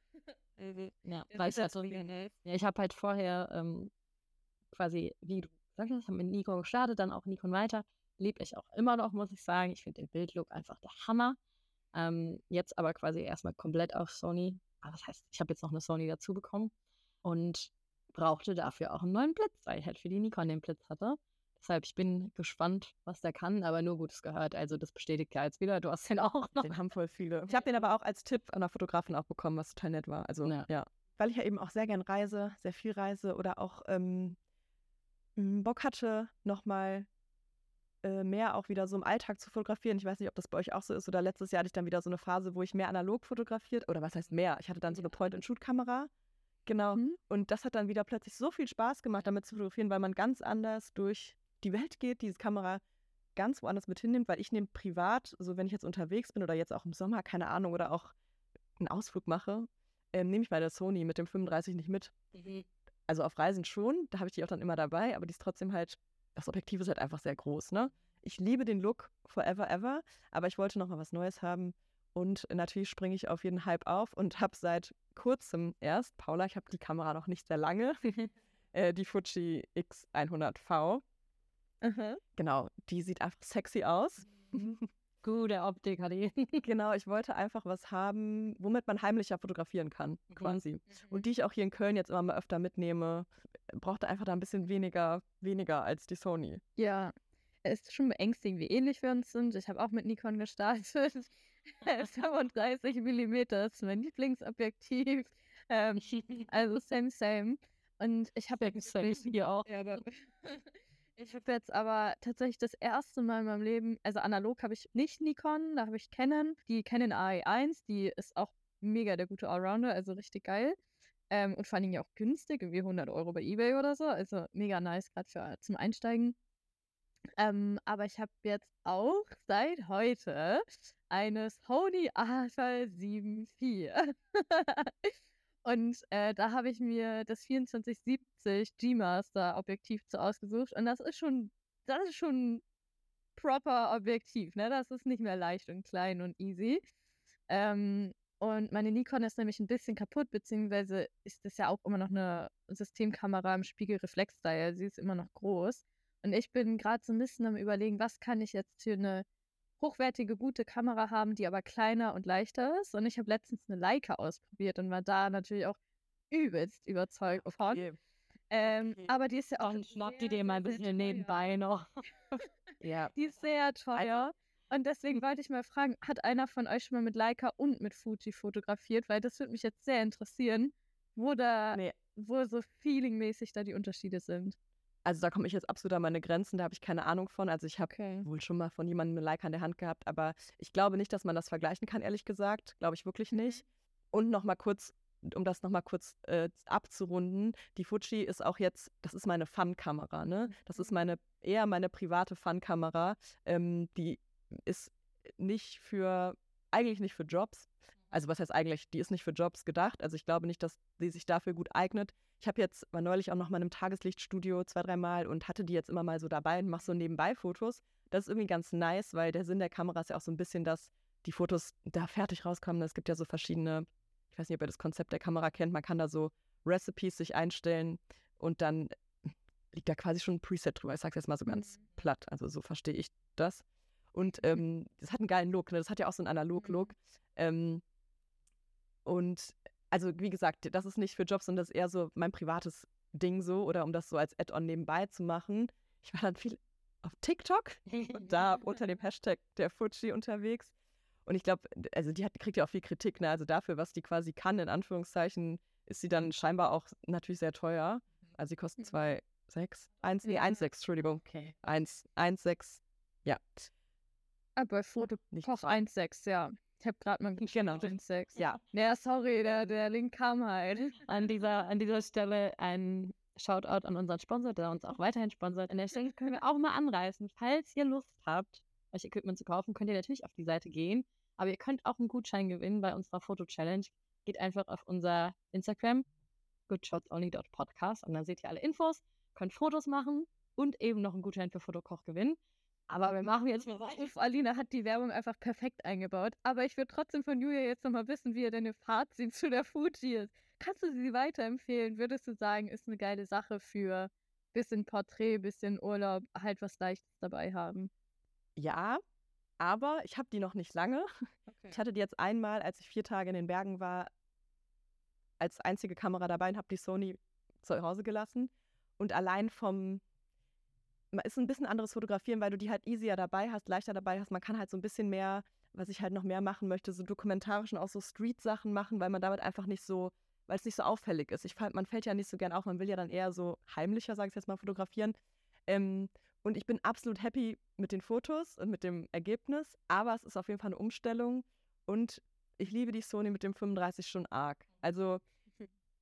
Speaker 2: Ja,
Speaker 5: Der
Speaker 2: weiß
Speaker 5: sieht
Speaker 2: ja
Speaker 5: halt
Speaker 2: so.
Speaker 5: mega nice.
Speaker 2: Ja, ich habe halt vorher ähm, quasi, wie du gesagt hast, habe mit Nikon gestartet, dann auch Nikon weiter. Lebe ich auch immer noch, muss ich sagen. Ich finde den Bildlook einfach der Hammer. Ähm, jetzt aber quasi erstmal komplett auf Sony. Aber das heißt, ich habe jetzt noch eine Sony dazu bekommen und brauchte dafür auch einen neuen Blitz, weil ich halt für die Nikon den Blitz hatte. Deshalb, ich bin gespannt, was der kann, aber nur Gutes gehört. Also das bestätigt ja jetzt wieder. Du hast den auch noch.
Speaker 1: Den haben voll viele. Ich habe den aber auch als Tipp an der Fotografin auch bekommen, was total nett war. Also
Speaker 2: Ja.
Speaker 1: ja. Weil ich ja eben auch sehr gern reise, sehr viel reise oder auch ähm, m, Bock hatte, nochmal äh, mehr auch wieder so im Alltag zu fotografieren. Ich weiß nicht, ob das bei euch auch so ist oder letztes Jahr hatte ich dann wieder so eine Phase, wo ich mehr analog fotografiert oder was heißt mehr? Ich hatte dann so eine Point-and-Shoot-Kamera. Genau.
Speaker 5: Mhm.
Speaker 1: Und das hat dann wieder plötzlich so viel Spaß gemacht, damit zu fotografieren, weil man ganz anders durch die Welt geht, diese Kamera ganz woanders mit hinnimmt, weil ich nehme privat, so wenn ich jetzt unterwegs bin oder jetzt auch im Sommer, keine Ahnung, oder auch einen Ausflug mache, ähm, nehme ich bei der Sony mit dem 35 nicht mit. Also auf Reisen schon, da habe ich die auch dann immer dabei, aber die ist trotzdem halt, das Objektiv ist halt einfach sehr groß, ne? Ich liebe den Look forever ever, aber ich wollte noch mal was Neues haben und natürlich springe ich auf jeden Hype auf und habe seit kurzem erst, Paula, ich habe die Kamera noch nicht sehr lange, äh, die Fuji X100V.
Speaker 5: Aha.
Speaker 1: Genau, die sieht einfach sexy aus.
Speaker 2: Gute Optik hat die.
Speaker 1: genau, ich wollte einfach was haben, womit man heimlicher fotografieren kann, quasi. Und die ich auch hier in Köln jetzt immer mal öfter mitnehme, brauchte einfach da ein bisschen weniger, weniger als die Sony.
Speaker 5: Ja, es ist schon beängstigend, wie ähnlich wir uns sind. Ich habe auch mit Nikon gestartet. 35 mm ist mein Lieblingsobjektiv. Ähm, also same, same. Und ich habe jetzt
Speaker 2: Same, hier auch.
Speaker 5: Ja, ich habe jetzt aber tatsächlich das erste Mal in meinem Leben, also analog habe ich nicht Nikon, da habe ich Canon, die Canon AE1, die ist auch mega der gute Allrounder, also richtig geil. Ähm, und vor allen Dingen ja auch günstig, irgendwie 100 Euro bei Ebay oder so, also mega nice, gerade zum Einsteigen. Ähm, aber ich habe jetzt auch seit heute eine Sony Alpha 7 IV. Und äh, da habe ich mir das 2470 G-Master Objektiv zu ausgesucht. Und das ist schon, das ist schon proper Objektiv, ne? Das ist nicht mehr leicht und klein und easy. Ähm, und meine Nikon ist nämlich ein bisschen kaputt, beziehungsweise ist das ja auch immer noch eine Systemkamera im Spiegelreflex-Style. Sie ist immer noch groß. Und ich bin gerade so ein bisschen am überlegen, was kann ich jetzt für eine hochwertige, gute Kamera haben, die aber kleiner und leichter ist. Und ich habe letztens eine Leica ausprobiert und war da natürlich auch übelst überzeugt von.
Speaker 1: Okay.
Speaker 5: Ähm,
Speaker 1: Okay.
Speaker 5: Aber die ist ja auch.
Speaker 2: Dann schnappt die dir mal ein bisschen nebenbei noch.
Speaker 1: Ja,
Speaker 5: Die ist sehr teuer. Und deswegen wollte ich mal fragen, hat einer von euch schon mal mit Leica und mit Fuji fotografiert? Weil das würde mich jetzt sehr interessieren, wo da,
Speaker 1: nee.
Speaker 5: wo so feelingmäßig da die Unterschiede sind.
Speaker 1: Also da komme ich jetzt absolut an meine Grenzen, da habe ich keine Ahnung von. Also ich habe
Speaker 5: Okay.
Speaker 1: wohl schon mal von jemandem eine Leica in der Hand gehabt, aber ich glaube nicht, dass man das vergleichen kann, ehrlich gesagt. Glaube ich wirklich nicht. Und nochmal kurz, um das nochmal kurz äh, abzurunden, die Fuji ist auch jetzt, das ist meine Fun-Kamera, ne? Das ist meine, eher meine private Fun-Kamera. Ähm, die ist nicht für, eigentlich nicht für Jobs. Also was heißt eigentlich, die ist nicht für Jobs gedacht. Also ich glaube nicht, dass sie sich dafür gut eignet. Ich habe jetzt, war neulich auch noch mal in einem Tageslichtstudio zwei, dreimal und hatte die jetzt immer mal so dabei und mache so nebenbei Fotos. Das ist irgendwie ganz nice, weil der Sinn der Kamera ist ja auch so ein bisschen, dass die Fotos da fertig rauskommen. Es gibt ja so verschiedene, ich weiß nicht, ob ihr das Konzept der Kamera kennt, man kann da so Recipes sich einstellen und dann liegt da quasi schon ein Preset drüber. Ich sage jetzt mal so ganz
Speaker 5: Mhm.
Speaker 1: platt, also so verstehe ich das. Und ähm, das hat einen geilen Look, ne? das hat ja auch so einen Analog-Look. Ähm, und also wie gesagt, das ist nicht für Jobs, sondern das ist eher so mein privates Ding so oder um das so als Add-on nebenbei zu machen. Ich war dann viel auf TikTok und da unter dem Hashtag der Fuji unterwegs. Und ich glaube, also die hat, kriegt ja auch viel Kritik, ne? Also dafür, was die quasi kann, in Anführungszeichen, ist sie dann scheinbar auch natürlich sehr teuer. Also sie kosten 2,6, 1, nee, 1,6, Entschuldigung.
Speaker 2: Okay.
Speaker 1: 1, 1,6, ja.
Speaker 5: Bei Foto
Speaker 1: Nicht
Speaker 5: Koch 1,6, ja. Ich habe gerade mal
Speaker 1: Genau.
Speaker 5: 1,6.
Speaker 1: Ja.
Speaker 5: Naja, sorry, der, der Link kam halt.
Speaker 2: An dieser, an dieser Stelle ein Shoutout an unseren Sponsor, der uns auch weiterhin sponsert. An der Stelle können wir auch mal anreißen. Falls ihr Lust habt, euch Equipment zu kaufen, könnt ihr natürlich auf die Seite gehen. Aber ihr könnt auch einen Gutschein gewinnen bei unserer Foto-Challenge. Geht einfach auf unser Instagram, goodshotsonly.podcast und dann seht ihr alle Infos, könnt Fotos machen und eben noch einen Gutschein für Fotokoch gewinnen. Aber wir machen jetzt mal weiter.
Speaker 5: Alina hat die Werbung einfach perfekt eingebaut. Aber ich würde trotzdem von Julia jetzt nochmal wissen, wie ihr deine Fazit zu der Fuji ist. Kannst du sie weiterempfehlen? Würdest du sagen, ist eine geile Sache für bisschen Porträt, bisschen Urlaub, halt was Leichtes dabei haben?
Speaker 1: Ja, aber ich habe die noch nicht lange. Ich hatte die jetzt einmal, als ich vier Tage in den Bergen war, als einzige Kamera dabei und habe die Sony zu Hause gelassen. Und allein vom, ist ein bisschen anderes Fotografieren, weil du die halt easier dabei hast, leichter dabei hast. Man kann halt so ein bisschen mehr, was ich halt noch mehr machen möchte, so dokumentarisch und auch so Street-Sachen machen, weil man damit einfach nicht so, weil es nicht so auffällig ist. Ich, man fällt ja nicht so gern auf, man will ja dann eher so heimlicher, sage ich jetzt mal, fotografieren. Ähm, und ich bin absolut happy mit den Fotos und mit dem Ergebnis, aber es ist auf jeden Fall eine Umstellung und ich liebe die Sony mit dem 35 schon arg. Also,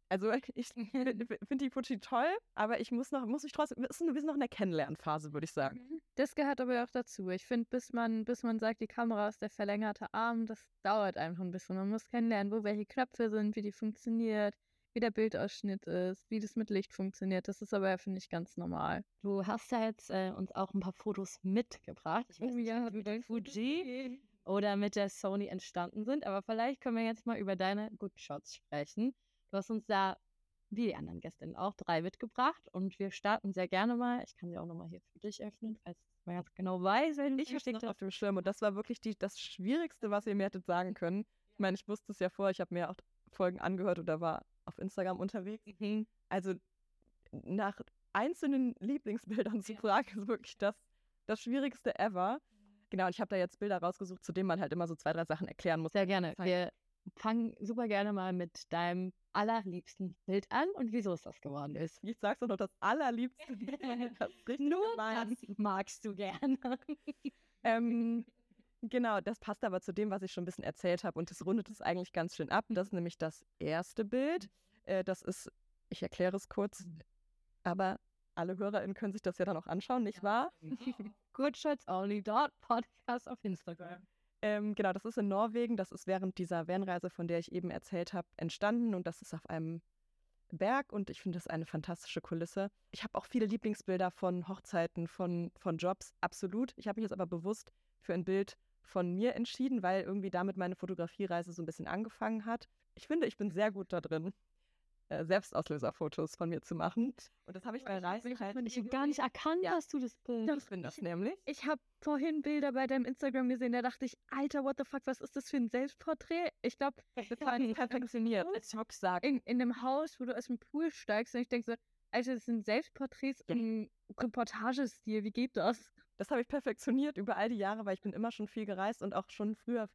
Speaker 1: also ich finde die Fuji toll, aber ich muss noch, muss ich trotzdem, wir sind wir sind noch in der Kennenlernphase, würde ich sagen.
Speaker 5: Das gehört aber auch dazu. Ich finde, bis man, bis man sagt, die Kamera ist der verlängerte Arm, das dauert einfach ein bisschen. Man muss kennenlernen, wo welche Knöpfe sind, wie die funktioniert, wie der Bildausschnitt ist, wie das mit Licht funktioniert. Das ist aber, finde ich, ganz normal.
Speaker 2: Du hast ja jetzt äh, uns auch ein paar Fotos mitgebracht. Ich weiß nicht, ob die mit der Fuji oder mit der Sony entstanden sind, aber vielleicht können wir jetzt mal über deine Good Shots sprechen. Du hast uns da, wie die anderen Gästinnen auch, drei mitgebracht und wir starten sehr gerne mal. Ich kann sie auch nochmal hier für dich öffnen, falls man ganz genau weiß, wenn
Speaker 1: Ich
Speaker 2: versteckt
Speaker 1: auf dem Schirm und das war wirklich die, das Schwierigste, was ihr mir hättet sagen können. Ich meine, ich wusste es ja vorher, ich habe mir auch Folgen angehört oder war auf Instagram unterwegs.
Speaker 2: Mhm.
Speaker 1: Also nach einzelnen Lieblingsbildern zu fragen, ist wirklich das, das Schwierigste ever. Genau, und ich habe da jetzt Bilder rausgesucht, zu denen man halt immer so zwei, drei Sachen erklären muss.
Speaker 2: Sehr gerne. Wir fangen super gerne mal mit deinem allerliebsten Bild an und wieso es das geworden ist.
Speaker 1: Ich sag's doch noch, das allerliebste Bild. Das
Speaker 2: Nur
Speaker 1: gemein.
Speaker 2: das magst du gerne.
Speaker 1: Ähm, genau, das passt aber zu dem, was ich schon ein bisschen erzählt habe und das rundet es eigentlich ganz schön ab. Das ist nämlich das erste Bild. Äh, das ist, ich erkläre es kurz, aber alle HörerInnen können sich das ja dann auch anschauen, nicht wahr?
Speaker 2: Goodshotsonly.podcast auf Instagram.
Speaker 1: Ähm, genau, das ist in Norwegen. Das ist während dieser Vanreise, von der ich eben erzählt habe, entstanden und das ist auf einem Berg und ich finde das eine fantastische Kulisse. Ich habe auch viele Lieblingsbilder von Hochzeiten, von, von Jobs, absolut. Ich habe mich jetzt aber bewusst für ein Bild von mir entschieden, weil irgendwie damit meine Fotografiereise so ein bisschen angefangen hat. Ich finde, ich bin sehr gut da drin, äh, Selbstauslöserfotos von mir zu machen. Und das habe ich bei Reisen halt.
Speaker 2: Ich habe gar nicht erkannt,
Speaker 1: Ja.
Speaker 2: dass du das Bild.
Speaker 1: Ich bin das nämlich.
Speaker 5: Ich habe vorhin Bilder bei deinem Instagram gesehen, da dachte ich, Alter, what the fuck, was ist das für ein Selbstporträt? Ich glaube,
Speaker 1: Das war halt perfektioniert.
Speaker 2: Als Schock sagt.
Speaker 5: in, in einem Haus, wo du aus dem Pool steigst und ich denke so, Alter, das sind Selbstporträts
Speaker 1: Ja.
Speaker 5: im Reportagestil, wie geht das?
Speaker 1: Das habe ich perfektioniert über all die Jahre, weil ich bin immer schon viel gereist und auch schon früher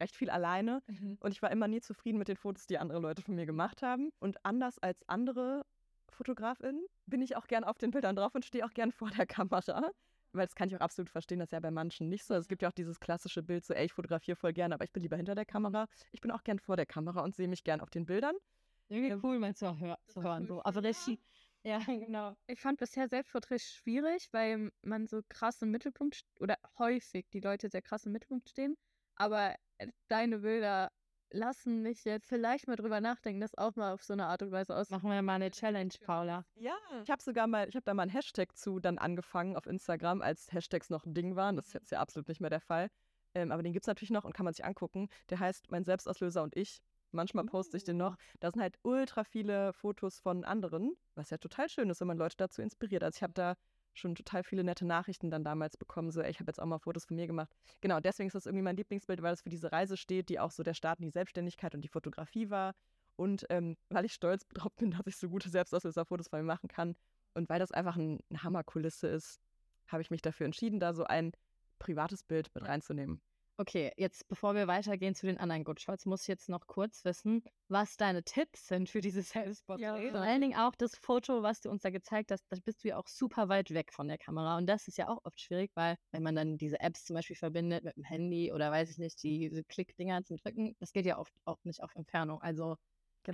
Speaker 1: recht viel alleine. Und ich war immer nie zufrieden mit den Fotos, die andere Leute von mir gemacht haben. Und anders als andere FotografInnen bin ich auch gern auf den Bildern drauf und stehe auch gern vor der Kamera. Weil das kann ich auch absolut verstehen, das ist ja bei manchen nicht so. Also es gibt ja auch dieses klassische Bild, so, ey, ich fotografiere voll gerne, aber ich bin lieber hinter der Kamera. Ich bin auch gern vor der Kamera und sehe mich gern auf den Bildern.
Speaker 2: Irgendwie cool, mal zu, hör zu hören. So. Aber Regie. Ja, genau.
Speaker 5: Ich fand bisher Selbstporträts schwierig, weil man so krass im Mittelpunkt oder häufig die Leute sehr krass im Mittelpunkt stehen. Aber deine Bilder
Speaker 2: lassen mich jetzt vielleicht mal drüber nachdenken, das auch mal auf so eine Art und Weise aus.
Speaker 5: Machen wir mal eine Challenge, Paula.
Speaker 1: Ja. Ich habe sogar mal, ich habe da mal einen Hashtag zu dann angefangen auf Instagram, als Hashtags noch ein Ding waren. Das ist jetzt ja absolut nicht mehr der Fall. Ähm, aber den gibt es natürlich noch und kann man sich angucken. Der heißt Mein Selbstauslöser und ich. Manchmal poste ich den noch. Da sind halt ultra viele Fotos von anderen, was ja total schön ist, wenn man Leute dazu inspiriert. Also ich habe da schon total viele nette Nachrichten dann damals bekommen, so, ey, ich habe jetzt auch mal Fotos von mir gemacht. Genau, deswegen ist das irgendwie mein Lieblingsbild, weil es für diese Reise steht, die auch so der Start in die Selbstständigkeit und die Fotografie war. Und ähm, weil ich stolz drauf bin, dass ich so gute Selbstauslöser-Fotos von mir machen kann und weil das einfach ein, eine Hammerkulisse ist, habe ich mich dafür entschieden, da so ein privates Bild mit reinzunehmen.
Speaker 2: Okay, jetzt bevor wir weitergehen zu den anderen Good Shots, muss ich jetzt noch kurz wissen, was deine Tipps sind für dieses Selbstporträt. Vor allen Dingen auch das Foto, was du uns da gezeigt hast, da bist du ja auch super weit weg von der Kamera. Und das ist ja auch oft schwierig, weil wenn man dann diese Apps zum Beispiel verbindet mit dem Handy oder weiß ich nicht, diese Klickdinger zum Drücken, das geht ja oft auch nicht auf Entfernung. Also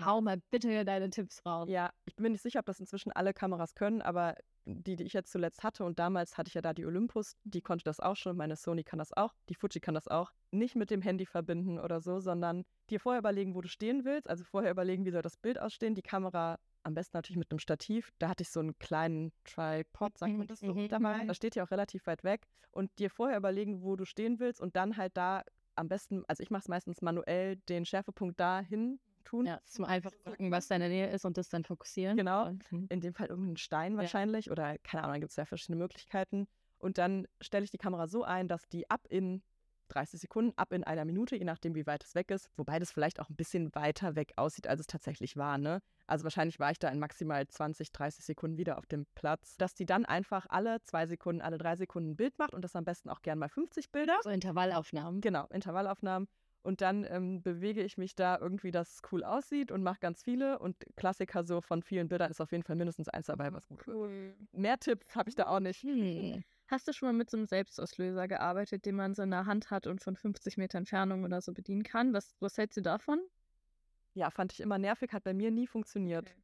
Speaker 2: hau mal bitte deine Tipps raus.
Speaker 1: Ja, ich bin mir nicht sicher, ob das inzwischen alle Kameras können, aber die, die ich jetzt zuletzt hatte und damals hatte ich ja da die Olympus, die konnte das auch schon, meine Sony kann das auch, die Fuji kann das auch. Nicht mit dem Handy verbinden oder so, sondern dir vorher überlegen, wo du stehen willst, also vorher überlegen, wie soll das Bild ausstehen, die Kamera am besten natürlich mit einem Stativ. Da hatte ich so einen kleinen Tripod, sagt man das so,
Speaker 2: Mhm,
Speaker 1: dabei.
Speaker 2: mhm.
Speaker 1: Da steht ja auch relativ weit weg. Und dir vorher überlegen, wo du stehen willst und dann halt da am besten, also ich mache es meistens manuell, den Schärfepunkt da hin tun.
Speaker 2: Ja, zum einfach gucken, was deine Nähe ist und das dann fokussieren.
Speaker 1: Genau.
Speaker 2: Hm.
Speaker 1: In dem Fall irgendeinen Stein
Speaker 2: Ja.
Speaker 1: wahrscheinlich oder keine Ahnung, da gibt es ja verschiedene Möglichkeiten. Und dann stelle ich die Kamera so ein, dass die ab in 30 Sekunden, ab in einer Minute, je nachdem, wie weit es weg ist, wobei das vielleicht auch ein bisschen weiter weg aussieht, als es tatsächlich war. Ne? Also wahrscheinlich war ich da in maximal 20, 30 Sekunden wieder auf dem Platz, dass die dann einfach alle zwei Sekunden, alle drei Sekunden ein Bild macht und das am besten auch gern mal 50 Bilder.
Speaker 2: So Intervallaufnahmen.
Speaker 1: Genau, Intervallaufnahmen. Und dann ähm, bewege ich mich da irgendwie, dass es cool aussieht und mache ganz viele. Und Klassiker so von vielen Bildern ist auf jeden Fall mindestens eins dabei, was gut wird. Mehr Tipps habe ich da auch nicht.
Speaker 2: Hm. Hast du schon mal mit so einem Selbstauslöser gearbeitet, den man so in der Hand hat und von 50 Meter Entfernung oder so bedienen kann? Was, was hältst du davon?
Speaker 1: Ja, fand ich immer nervig, hat bei mir nie funktioniert.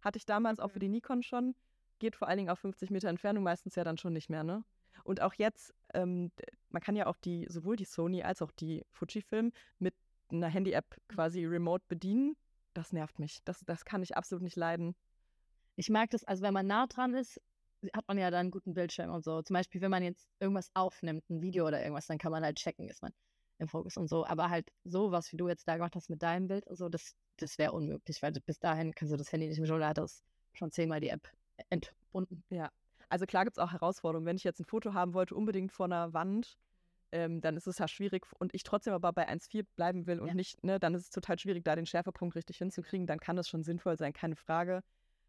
Speaker 1: Hatte ich damals auch für die Nikon schon. Geht vor allen Dingen auf 50 Meter Entfernung meistens ja dann schon nicht mehr, ne? Und auch jetzt, ähm, man kann ja auch die, sowohl die Sony als auch die Fujifilm mit einer Handy-App quasi remote bedienen. Das nervt mich. Das, das kann ich absolut nicht leiden.
Speaker 2: Ich mag das, also wenn man nah dran ist, hat man ja dann einen guten Bildschirm und so. Zum Beispiel, wenn man jetzt irgendwas aufnimmt, ein Video oder irgendwas, dann kann man halt checken, ist man im Fokus und so. Aber halt so, was wie du jetzt da gemacht hast mit deinem Bild und so, das, das wäre unmöglich, weil bis dahin kannst du das Handy nicht mehr schon, da hat das schon zehnmal die App entbunden.
Speaker 1: Also klar gibt es auch Herausforderungen. Wenn ich jetzt ein Foto haben wollte, unbedingt vor einer Wand, ähm, dann ist es ja schwierig und ich trotzdem aber bei 1,4 bleiben will und
Speaker 2: Ja.
Speaker 1: nicht, ne, dann ist es total schwierig, da den Schärfepunkt richtig hinzukriegen. Dann kann das schon sinnvoll sein, keine Frage.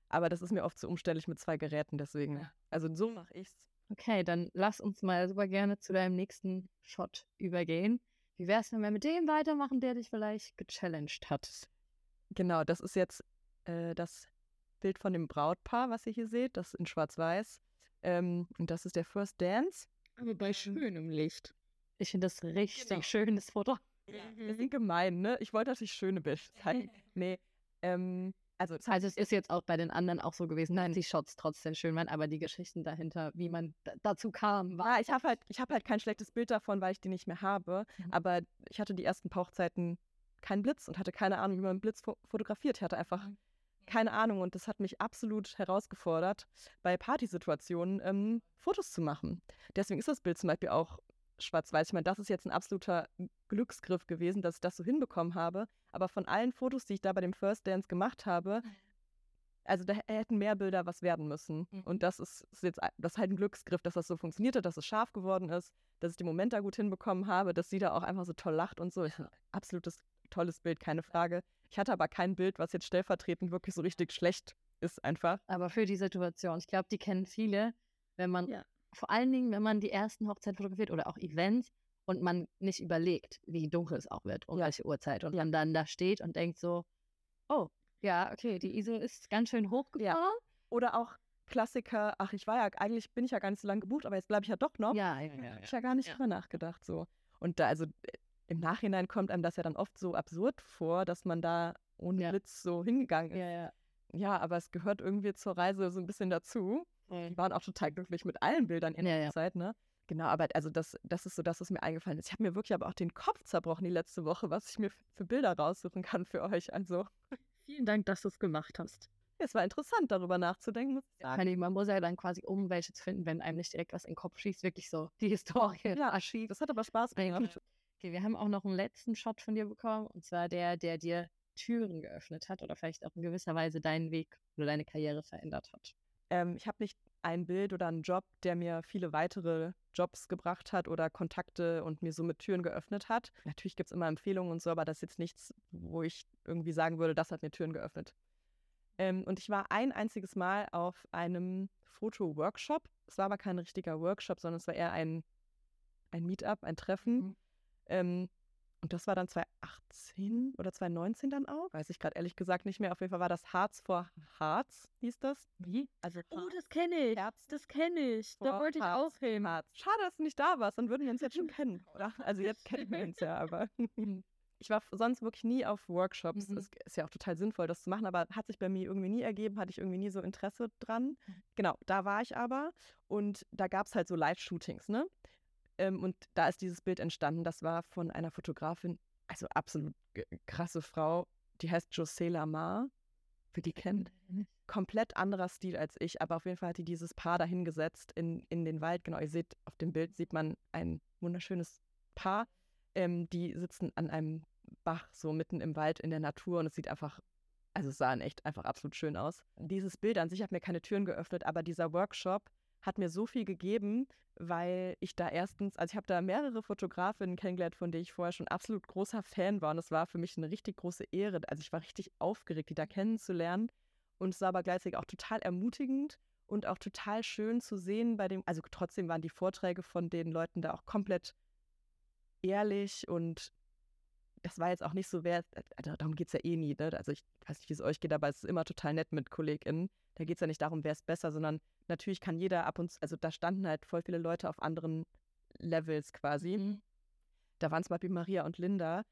Speaker 1: Aber das ist mir oft zu umständlich mit zwei Geräten, deswegen.
Speaker 2: Ja.
Speaker 1: Also so mache ich's.
Speaker 2: Okay, dann lass uns mal super gerne zu deinem nächsten Shot übergehen. Wie wär's, wenn wir mit dem weitermachen, der dich vielleicht gechallenged hat?
Speaker 1: Genau, das ist jetzt äh, das Bild von dem Brautpaar, was ihr hier seht, das in Schwarz-Weiß. Ähm, und das ist der First Dance.
Speaker 2: Aber bei schönem Licht. Ich finde das richtig
Speaker 1: Genau.
Speaker 2: schönes Foto.
Speaker 1: Wir sind gemein, ne? Ich wollte natürlich schöne Bilder zeigen. nee. Ähm, also, es hat
Speaker 2: Also es ist jetzt auch bei den anderen auch so gewesen, dass die Shots trotzdem schön waren, aber die Geschichten dahinter, wie man da- dazu kam, war
Speaker 1: Ja, ich habe halt, ich hab halt kein schlechtes Bild davon, weil ich die nicht mehr habe.
Speaker 2: Mhm.
Speaker 1: Aber ich hatte die ersten Pauchzeiten keinen Blitz und hatte keine Ahnung, wie man einen Blitz fo fotografiert. Ich hatte einfach
Speaker 2: Mhm.
Speaker 1: Keine Ahnung und das hat mich absolut herausgefordert, bei Partysituationen ähm, Fotos zu machen. Deswegen ist das Bild zum Beispiel auch schwarz-weiß. Ich meine, das ist jetzt ein absoluter Glücksgriff gewesen, dass ich das so hinbekommen habe. Aber von allen Fotos, die ich da bei dem First Dance gemacht habe, also da hätten mehr Bilder was werden müssen.
Speaker 2: Mhm.
Speaker 1: Und das ist, ist jetzt das ist halt ein Glücksgriff, dass das so funktioniert hat, dass es scharf geworden ist, dass ich den Moment da gut hinbekommen habe, dass sie da auch einfach so toll lacht und so. Absolutes tolles Bild, keine Frage. Ich hatte aber kein Bild, was jetzt stellvertretend wirklich so richtig schlecht ist einfach.
Speaker 2: aber für die Situation. Ich glaube, die kennen viele, wenn man,
Speaker 1: Ja.
Speaker 2: vor allen Dingen, wenn man die ersten Hochzeiten fotografiert oder auch Events und man nicht überlegt, wie dunkel es auch wird, um
Speaker 1: Ja.
Speaker 2: welche Uhrzeit und man dann da steht und denkt so, oh, ja, okay, die ISO ist ganz schön hochgefahren.
Speaker 1: Oder auch Klassiker, ach, ich war ja, eigentlich bin ich ja gar nicht so lange gebucht, aber jetzt bleibe ich ja doch noch.
Speaker 2: Ja, ja, ja.
Speaker 1: Ich ja gar nicht
Speaker 2: Ja.
Speaker 1: drüber nachgedacht so. Und da, also äh, im Nachhinein kommt einem das ja dann oft so absurd vor, dass man da ohne
Speaker 2: Ja.
Speaker 1: Blitz so hingegangen ist.
Speaker 2: Ja, ja.
Speaker 1: Ja, aber es gehört irgendwie zur Reise so ein bisschen dazu. Die waren auch total glücklich mit allen Bildern in der. Zeit, ne? Genau, aber also das, das ist so das, was mir eingefallen ist. Ich habe mir wirklich aber auch den Kopf zerbrochen die letzte Woche, was ich mir für Bilder raussuchen kann für euch. Also
Speaker 6: Vielen Dank, dass du es gemacht hast.
Speaker 1: es war interessant, darüber nachzudenken.
Speaker 2: Ja, man muss ja dann quasi, um welche zu finden, wenn einem nicht direkt was in den Kopf schießt, wirklich so die Historie.
Speaker 1: Ja, das hat aber Spaß gemacht.
Speaker 2: Okay, wir haben auch noch einen letzten Shot von dir bekommen, und zwar der, der dir Türen geöffnet hat oder vielleicht auch in gewisser Weise deinen Weg oder deine Karriere verändert hat.
Speaker 1: Ähm, ich habe nicht ein Bild oder einen Job, der mir viele weitere Jobs gebracht hat oder Kontakte und mir somit Türen geöffnet hat. Natürlich gibt es immer Empfehlungen und so, aber das ist jetzt nichts, wo ich irgendwie sagen würde, das hat mir Türen geöffnet. Ähm, und ich war ein einziges Mal auf einem Foto-Workshop. Es war aber kein richtiger Workshop, sondern es war eher ein, ein Meetup, ein Treffen.
Speaker 2: Mhm.
Speaker 1: Ähm, und das war dann 2018 oder 2019 dann auch. Weiß ich gerade ehrlich gesagt nicht mehr. Auf jeden Fall war das Harz vor Harz, hieß das. Wie? Also
Speaker 6: Oh, das kenne ich.
Speaker 1: Herz
Speaker 6: Das kenne ich. Da wollte ich
Speaker 1: Harz,
Speaker 6: auch hin.
Speaker 1: Harz. Schade, dass du nicht da warst, dann würden wir uns jetzt schon kennen, oder? Also jetzt kennen wir uns ja, aber ich war sonst wirklich nie auf Workshops.
Speaker 2: Mhm.
Speaker 1: Es ist ja auch total sinnvoll, das zu machen, aber hat sich bei mir irgendwie nie ergeben, hatte ich irgendwie nie so Interesse dran. Genau, da war ich aber und da gab es halt so Live-Shootings, ne? Ähm, und da ist dieses Bild entstanden. Das war von einer Fotografin, also absolut krasse Frau, die heißt José Lamar. Für die kennen komplett anderer Stil als ich, aber auf jeden Fall hat die dieses Paar dahingesetzt in, in den Wald. Genau, ihr seht, auf dem Bild sieht man ein wunderschönes Paar. Ähm, die sitzen an einem Bach, so mitten im Wald in der Natur und es sieht einfach, also es sah echt einfach absolut schön aus. Dieses Bild an sich hat mir keine Türen geöffnet, aber dieser Workshop hat mir so viel gegeben, weil ich da erstens, also ich habe da mehrere Fotografinnen kennengelernt, von denen ich vorher schon absolut großer Fan war und es war für mich eine richtig große Ehre. Also ich war richtig aufgeregt, die da kennenzulernen und es war aber gleichzeitig auch total ermutigend und auch total schön zu sehen bei dem, also trotzdem waren die Vorträge von den Leuten da auch komplett ehrlich und das war jetzt auch nicht so, wer, also darum geht es ja eh nie, ne? Also ich weiß nicht, wie es euch geht, aber es ist immer total nett mit KollegInnen. Da geht es ja nicht darum, wer ist besser, sondern natürlich kann jeder ab und zu, also da standen halt voll viele Leute auf anderen Levels quasi.
Speaker 2: Mhm.
Speaker 1: Da waren zum Beispiel Maria und Linda,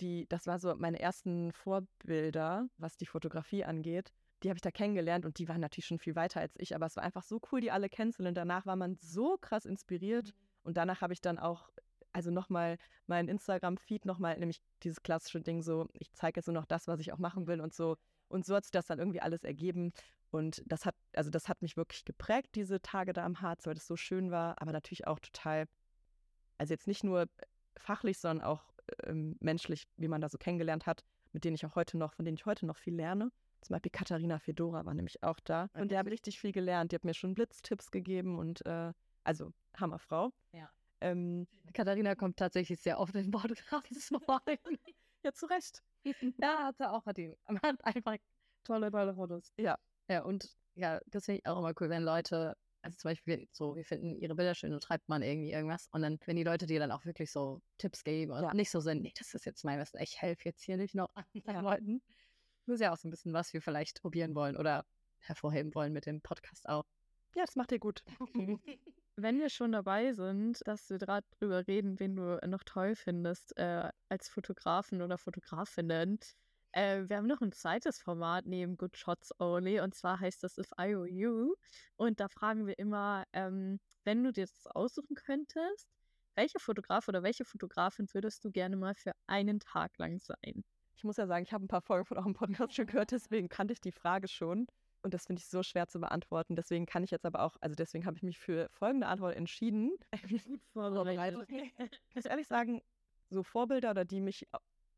Speaker 1: die, das war so meine ersten Vorbilder, was die Fotografie angeht. Die habe ich da kennengelernt und die waren natürlich schon viel weiter als ich, aber es war einfach so cool, die alle kennenzulernen. Danach war man so krass inspiriert und danach habe ich dann auch, also nochmal meinen Instagram-Feed nochmal, nämlich dieses klassische Ding so, ich zeige jetzt nur noch das, was ich auch machen will und so. Und so hat sich das dann irgendwie alles ergeben. Und das hat, also das hat mich wirklich geprägt, diese Tage da am Harz, weil das so schön war, aber natürlich auch total, also jetzt nicht nur fachlich, sondern auch ähm, menschlich, wie man da so kennengelernt hat, mit denen ich auch heute noch, von denen ich heute noch viel lerne. Zum Beispiel Katharina Fedora war nämlich auch da. Und der habe richtig viel gelernt. Die hat mir schon Blitztipps gegeben und äh, also Hammerfrau.
Speaker 2: Ja.
Speaker 1: Ähm,
Speaker 2: Katharina kommt tatsächlich sehr oft in Podcasts vor.
Speaker 1: ja, zu Recht.
Speaker 2: ja, hat sie auch, hat. Man hat einfach tolle, tolle Fotos.
Speaker 1: Ja.
Speaker 2: Ja, und ja, das finde ich auch immer cool, wenn Leute, also zum Beispiel so, wir finden ihre Bilder schön und schreibt man irgendwie irgendwas und dann, wenn die Leute dir dann auch wirklich so Tipps geben und
Speaker 1: Ja.
Speaker 2: nicht so sind, nee, das ist jetzt mein Wissen, ich helfe jetzt hier nicht noch anderen
Speaker 1: Ja.
Speaker 2: Leuten. Das ist ja auch so ein bisschen, was wir vielleicht probieren wollen oder hervorheben wollen mit dem Podcast auch.
Speaker 1: Ja, das macht ihr gut.
Speaker 6: Wenn wir schon dabei sind, dass wir gerade drüber reden, wen du noch toll findest äh, als Fotografen oder Fotografinnen. Äh, wir haben noch ein zweites Format neben Good Shots Only und zwar heißt das If I Were You. Und da fragen wir immer, ähm, wenn du dir das aussuchen könntest, welcher Fotograf oder welche Fotografin würdest du gerne mal für einen Tag lang sein?
Speaker 1: Ich muss ja sagen, ich habe ein paar Folgen von eurem Podcast schon gehört, deswegen kannte ich die Frage schon. Und das finde ich so schwer zu beantworten. Deswegen kann ich jetzt aber auch, also deswegen habe ich mich für folgende Antwort entschieden.
Speaker 6: Gut vorbereitet.
Speaker 1: Ich muss ehrlich sagen, so Vorbilder oder die mich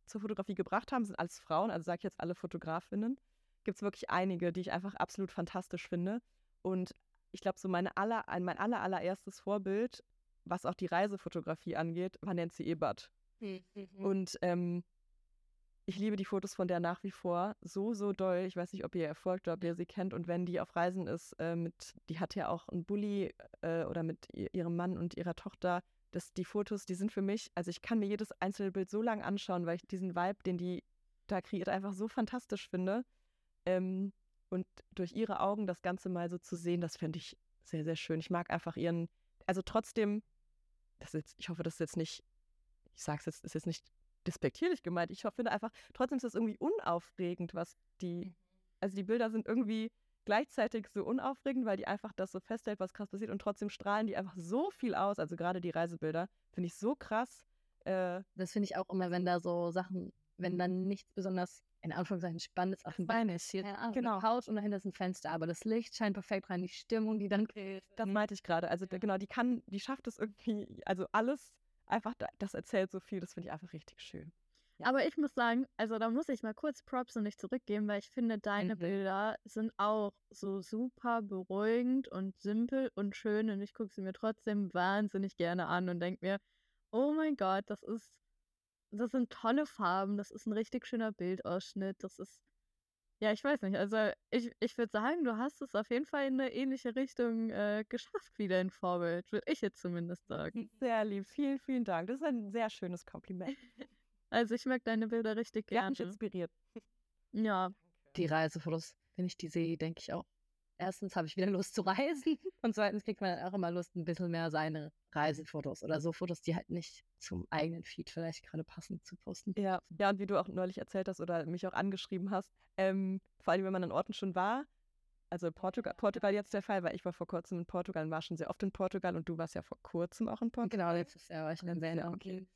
Speaker 1: zur Fotografie gebracht haben, sind alles Frauen, also sage ich jetzt alle Fotografinnen. Gibt es wirklich einige, die ich einfach absolut fantastisch finde. Und ich glaube, so meine aller, ein- mein aller, allererstes Vorbild, was auch die Reisefotografie angeht, war Nancy Ebert. Und ähm, ich liebe die Fotos von der nach wie vor so, so doll. Ich weiß nicht, ob ihr ihr folgt oder ob ihr sie kennt. Und wenn die auf Reisen ist, äh, mit, die hat ja auch einen Bulli äh, oder mit ihrem Mann und ihrer Tochter. Das, die Fotos, die sind für mich, also ich kann mir jedes einzelne Bild so lang anschauen, weil ich diesen Vibe, den die da kreiert, einfach so fantastisch finde. Ähm, und durch ihre Augen das Ganze mal so zu sehen, das finde ich sehr, sehr schön. Ich mag einfach ihren, also trotzdem, das jetzt, ich hoffe, das ist jetzt nicht, ich sage es jetzt, ist jetzt nicht despektierlich gemeint. Ich finde einfach, trotzdem ist das irgendwie unaufregend, was die, also die Bilder sind irgendwie gleichzeitig so unaufregend, weil die einfach das so festhält, was krass passiert und trotzdem strahlen die einfach so viel aus. Also gerade die Reisebilder finde ich so krass. Äh,
Speaker 2: Das finde ich auch immer, wenn da so Sachen, wenn dann nichts besonders in Anführungszeichen Spannendes auf dem Bein ist. Hier, Ahnung,
Speaker 1: Genau.
Speaker 2: eine Couch und dahinter ist ein Fenster, aber das Licht scheint perfekt rein, die Stimmung, die dann kriegt.
Speaker 1: das meinte ich gerade. Also genau, die kann, die schafft es irgendwie, also alles einfach, da- das erzählt so viel, das finde ich einfach richtig schön.
Speaker 5: Aber ich muss sagen, also da muss ich mal kurz Props und nicht zurückgeben, weil ich finde, deine
Speaker 2: Mhm.
Speaker 5: Bilder sind auch so super beruhigend und simpel und schön und ich gucke sie mir trotzdem wahnsinnig gerne an und denke mir, oh mein Gott, das ist, das sind tolle Farben, das ist ein richtig schöner Bildausschnitt, das ist, ja, ich weiß nicht, also ich, ich würde sagen, du hast es auf jeden Fall in eine ähnliche Richtung äh, geschafft wie dein Vorbild, würde ich jetzt zumindest sagen.
Speaker 1: Sehr lieb, vielen, vielen Dank. Das ist ein sehr schönes Kompliment.
Speaker 5: Also ich mag deine Bilder richtig
Speaker 1: Die hat mich
Speaker 5: gerne.
Speaker 1: inspiriert.
Speaker 5: Ja,
Speaker 2: Die Reisefotos, wenn ich die sehe, denke ich auch. Erstens habe ich wieder Lust zu reisen und zweitens kriegt man dann auch immer Lust, ein bisschen mehr seine Reisefotos oder so Fotos, die halt nicht zum eigenen Feed vielleicht gerade passen zu posten.
Speaker 1: Ja, ja, und wie du auch neulich erzählt hast oder mich auch angeschrieben hast, ähm, vor allem wenn man an Orten schon war, also Portugal, Portugal jetzt der Fall, weil ich war vor kurzem in Portugal und war schon sehr oft in Portugal und du warst ja vor kurzem auch in Portugal.
Speaker 2: Genau, letztes Jahr war ich dann sehr
Speaker 1: Ja,
Speaker 2: okay.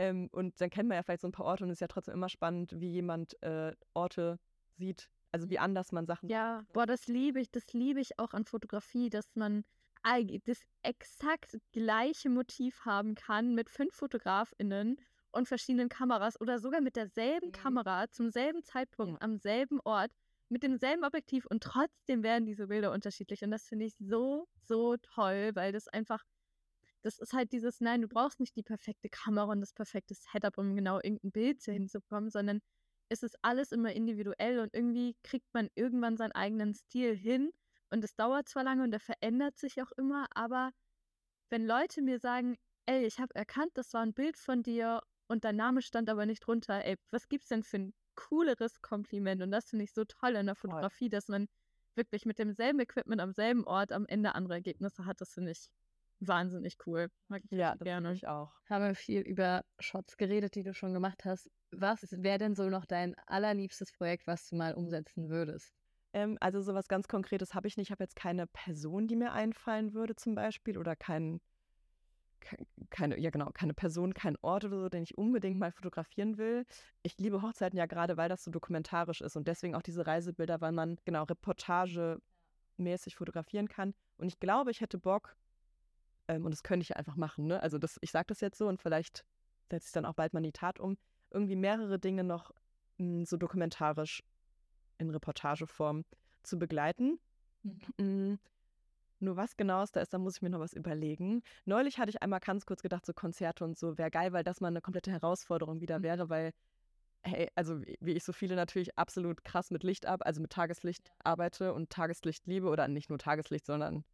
Speaker 1: Ähm, und dann kennt man ja vielleicht so ein paar Orte und es ist ja trotzdem immer spannend, wie jemand äh, Orte sieht, also wie anders man Sachen
Speaker 5: Ja, boah, das liebe ich, das liebe ich auch an Fotografie, dass man das exakt gleiche Motiv haben kann mit fünf FotografInnen und verschiedenen Kameras oder sogar mit derselben
Speaker 2: Mhm.
Speaker 5: Kamera zum selben Zeitpunkt
Speaker 2: Ja.
Speaker 5: am selben Ort mit demselben Objektiv und trotzdem werden diese Bilder unterschiedlich und das finde ich so, so toll, weil das einfach, das ist halt dieses, nein, du brauchst nicht die perfekte Kamera und das perfekte Setup, um genau irgendein Bild so hinzubekommen, sondern es ist alles immer individuell und irgendwie kriegt man irgendwann seinen eigenen Stil hin. Und es dauert zwar lange und der verändert sich auch immer, aber wenn Leute mir sagen, ey, ich habe erkannt, das war ein Bild von dir und dein Name stand aber nicht drunter, ey, was gibt's denn für ein cooleres Kompliment? Und das finde ich so toll in der. Fotografie, dass man wirklich mit demselben Equipment am selben Ort am Ende andere Ergebnisse hat. Das finde ich wahnsinnig cool. Mag ich
Speaker 1: Ja,
Speaker 5: gerne.
Speaker 1: ich auch.
Speaker 2: Haben wir viel über Shots geredet, die du schon gemacht hast. Was wäre denn so noch dein allerliebstes Projekt, was du mal umsetzen würdest?
Speaker 1: Ähm, also sowas ganz Konkretes habe ich nicht. Ich habe jetzt keine Person, die mir einfallen würde zum Beispiel oder kein, ke- keine, ja genau, keine Person, kein Ort oder so, den ich unbedingt mal fotografieren will. Ich liebe Hochzeiten ja gerade, weil das so dokumentarisch ist und deswegen auch diese Reisebilder, weil man genau reportagemäßig fotografieren kann. Und ich glaube, ich hätte Bock, ähm, und das könnte ich einfach machen, ne? Also das, ich sage das jetzt so und vielleicht setze ich dann auch bald mal in die Tat um, irgendwie mehrere Dinge noch mh, so dokumentarisch in Reportageform zu begleiten. Mm, Nur was genau es da ist, da muss ich mir noch was überlegen. Neulich hatte ich einmal ganz kurz gedacht, so Konzerte und so wäre geil, weil das mal eine komplette Herausforderung wieder wäre, weil, hey, also wie ich so viele natürlich absolut krass mit Licht ab, also mit Tageslicht arbeite und Tageslicht liebe oder nicht nur Tageslicht, sondern,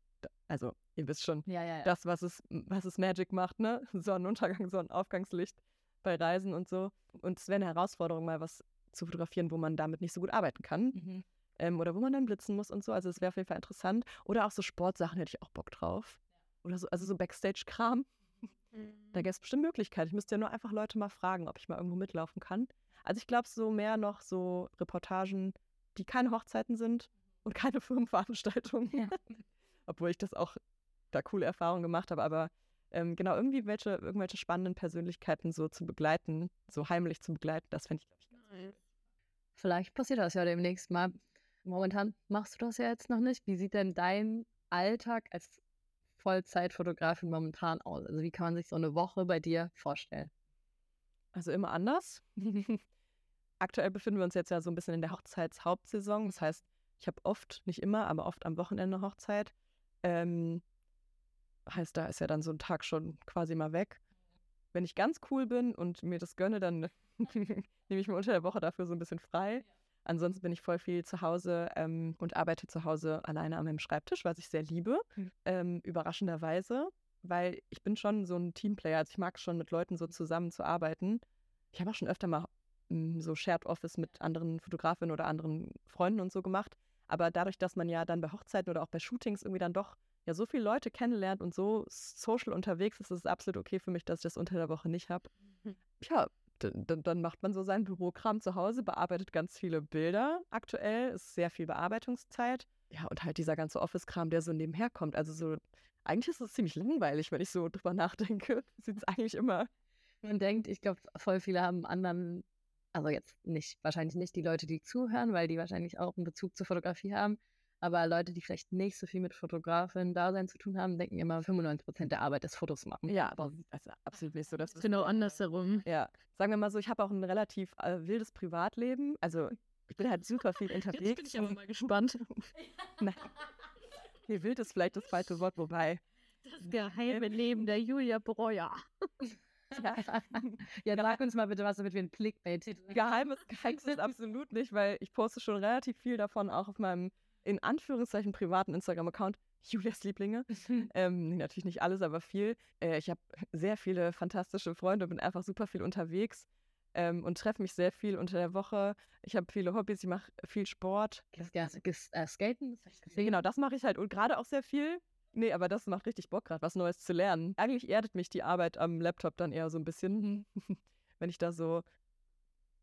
Speaker 1: also ihr wisst schon,
Speaker 2: Ja, ja, ja.
Speaker 1: das, was es, was es Magic macht, ne? Sonnenuntergang, Sonnenaufgangslicht bei Reisen und so. Und es wäre eine Herausforderung, mal was zu fotografieren, wo man damit nicht so gut arbeiten kann.
Speaker 2: Mhm.
Speaker 1: Ähm, oder wo man dann blitzen muss und so. Also es wäre auf jeden Fall interessant. Oder auch so Sportsachen hätte ich auch Bock drauf. Oder so, also so Backstage-Kram. Da gäbe es bestimmt Möglichkeiten. Ich müsste ja nur einfach Leute mal fragen, ob ich mal irgendwo mitlaufen kann. Also ich glaube so mehr noch so Reportagen, die keine Hochzeiten sind und keine Firmenveranstaltungen.
Speaker 2: Ja.
Speaker 1: Obwohl ich das auch da coole Erfahrungen gemacht habe. Aber ähm, genau, irgendwie welche, irgendwelche spannenden Persönlichkeiten so zu begleiten, so heimlich zu begleiten, das fände ich, glaube ich, ganz.
Speaker 2: Vielleicht passiert das ja demnächst mal. Momentan machst du das ja jetzt noch nicht. Wie sieht denn dein Alltag als Vollzeitfotografin momentan aus? Also wie kann man sich so eine Woche bei dir vorstellen?
Speaker 1: Also immer anders. Aktuell befinden wir uns jetzt ja so ein bisschen in der Hochzeitshauptsaison. Das heißt, ich habe oft, nicht immer, aber oft am Wochenende Hochzeit. Ähm, heißt, da ist ja dann so ein Tag schon quasi mal weg. Wenn ich ganz cool bin und mir das gönne, dann nehme ich mir unter der Woche dafür so ein bisschen frei. Ansonsten bin ich voll viel zu Hause ähm, und arbeite zu Hause alleine an meinem Schreibtisch, was ich sehr liebe.
Speaker 2: Mhm.
Speaker 1: Ähm, überraschenderweise, weil ich bin schon so ein Teamplayer. Also ich mag es schon mit Leuten so zusammen zu arbeiten. Ich habe auch schon öfter mal mm, so Shared Office mit anderen Fotografinnen oder anderen Freunden und so gemacht. Aber dadurch, dass man ja dann bei Hochzeiten oder auch bei Shootings irgendwie dann doch ja so viele Leute kennenlernt und so social unterwegs ist, ist es absolut okay für mich, dass ich das unter der Woche nicht habe. Ja, dann, dann macht man so seinen Bürokram zu Hause, bearbeitet ganz viele Bilder aktuell, ist sehr viel Bearbeitungszeit. Ja, und halt dieser ganze Office-Kram, der so nebenher kommt. Also so, eigentlich ist es ziemlich langweilig, wenn ich so drüber nachdenke. Sieht es eigentlich immer.
Speaker 7: Man denkt, ich glaube, voll viele haben anderen, also jetzt nicht, wahrscheinlich nicht die Leute, die zuhören, weil die wahrscheinlich auch einen Bezug zur Fotografie haben. Aber Leute, die vielleicht nicht so viel mit Fotografin-Dasein zu tun haben, denken immer, 95% der Arbeit ist Fotos machen.
Speaker 1: Ja, aber das ist absolut nicht so. Das ist
Speaker 5: Genau andersherum.
Speaker 1: Ja, sagen wir mal so, ich habe auch ein relativ äh, wildes Privatleben. Also ich bin halt super viel unterwegs.
Speaker 5: Jetzt bin ich aber mal gespannt.
Speaker 1: Nein. Nee, wild ist vielleicht das falsche Wort, wobei.
Speaker 5: Das geheime Leben der Julia Breuer.
Speaker 1: Ja,
Speaker 7: Ja, sag uns mal bitte was, damit wir einen Clickbait-Titel
Speaker 1: Geheimes Geheimnis ist absolut nicht, weil ich poste schon relativ viel davon auch auf meinem in Anführungszeichen privaten Instagram-Account. Julias Lieblinge. ähm, natürlich nicht alles, aber viel. Äh, ich habe sehr viele fantastische Freunde, bin einfach super viel unterwegs ähm, und treffe mich sehr viel unter der Woche. Ich habe viele Hobbys, ich mache viel Sport.
Speaker 7: Ges- äh, Skaten? Das
Speaker 1: genau, das mache ich halt und gerade auch sehr viel. Nee, aber das macht richtig Bock gerade, was Neues zu lernen. Eigentlich erdet mich die Arbeit am Laptop dann eher so ein bisschen, wenn ich da so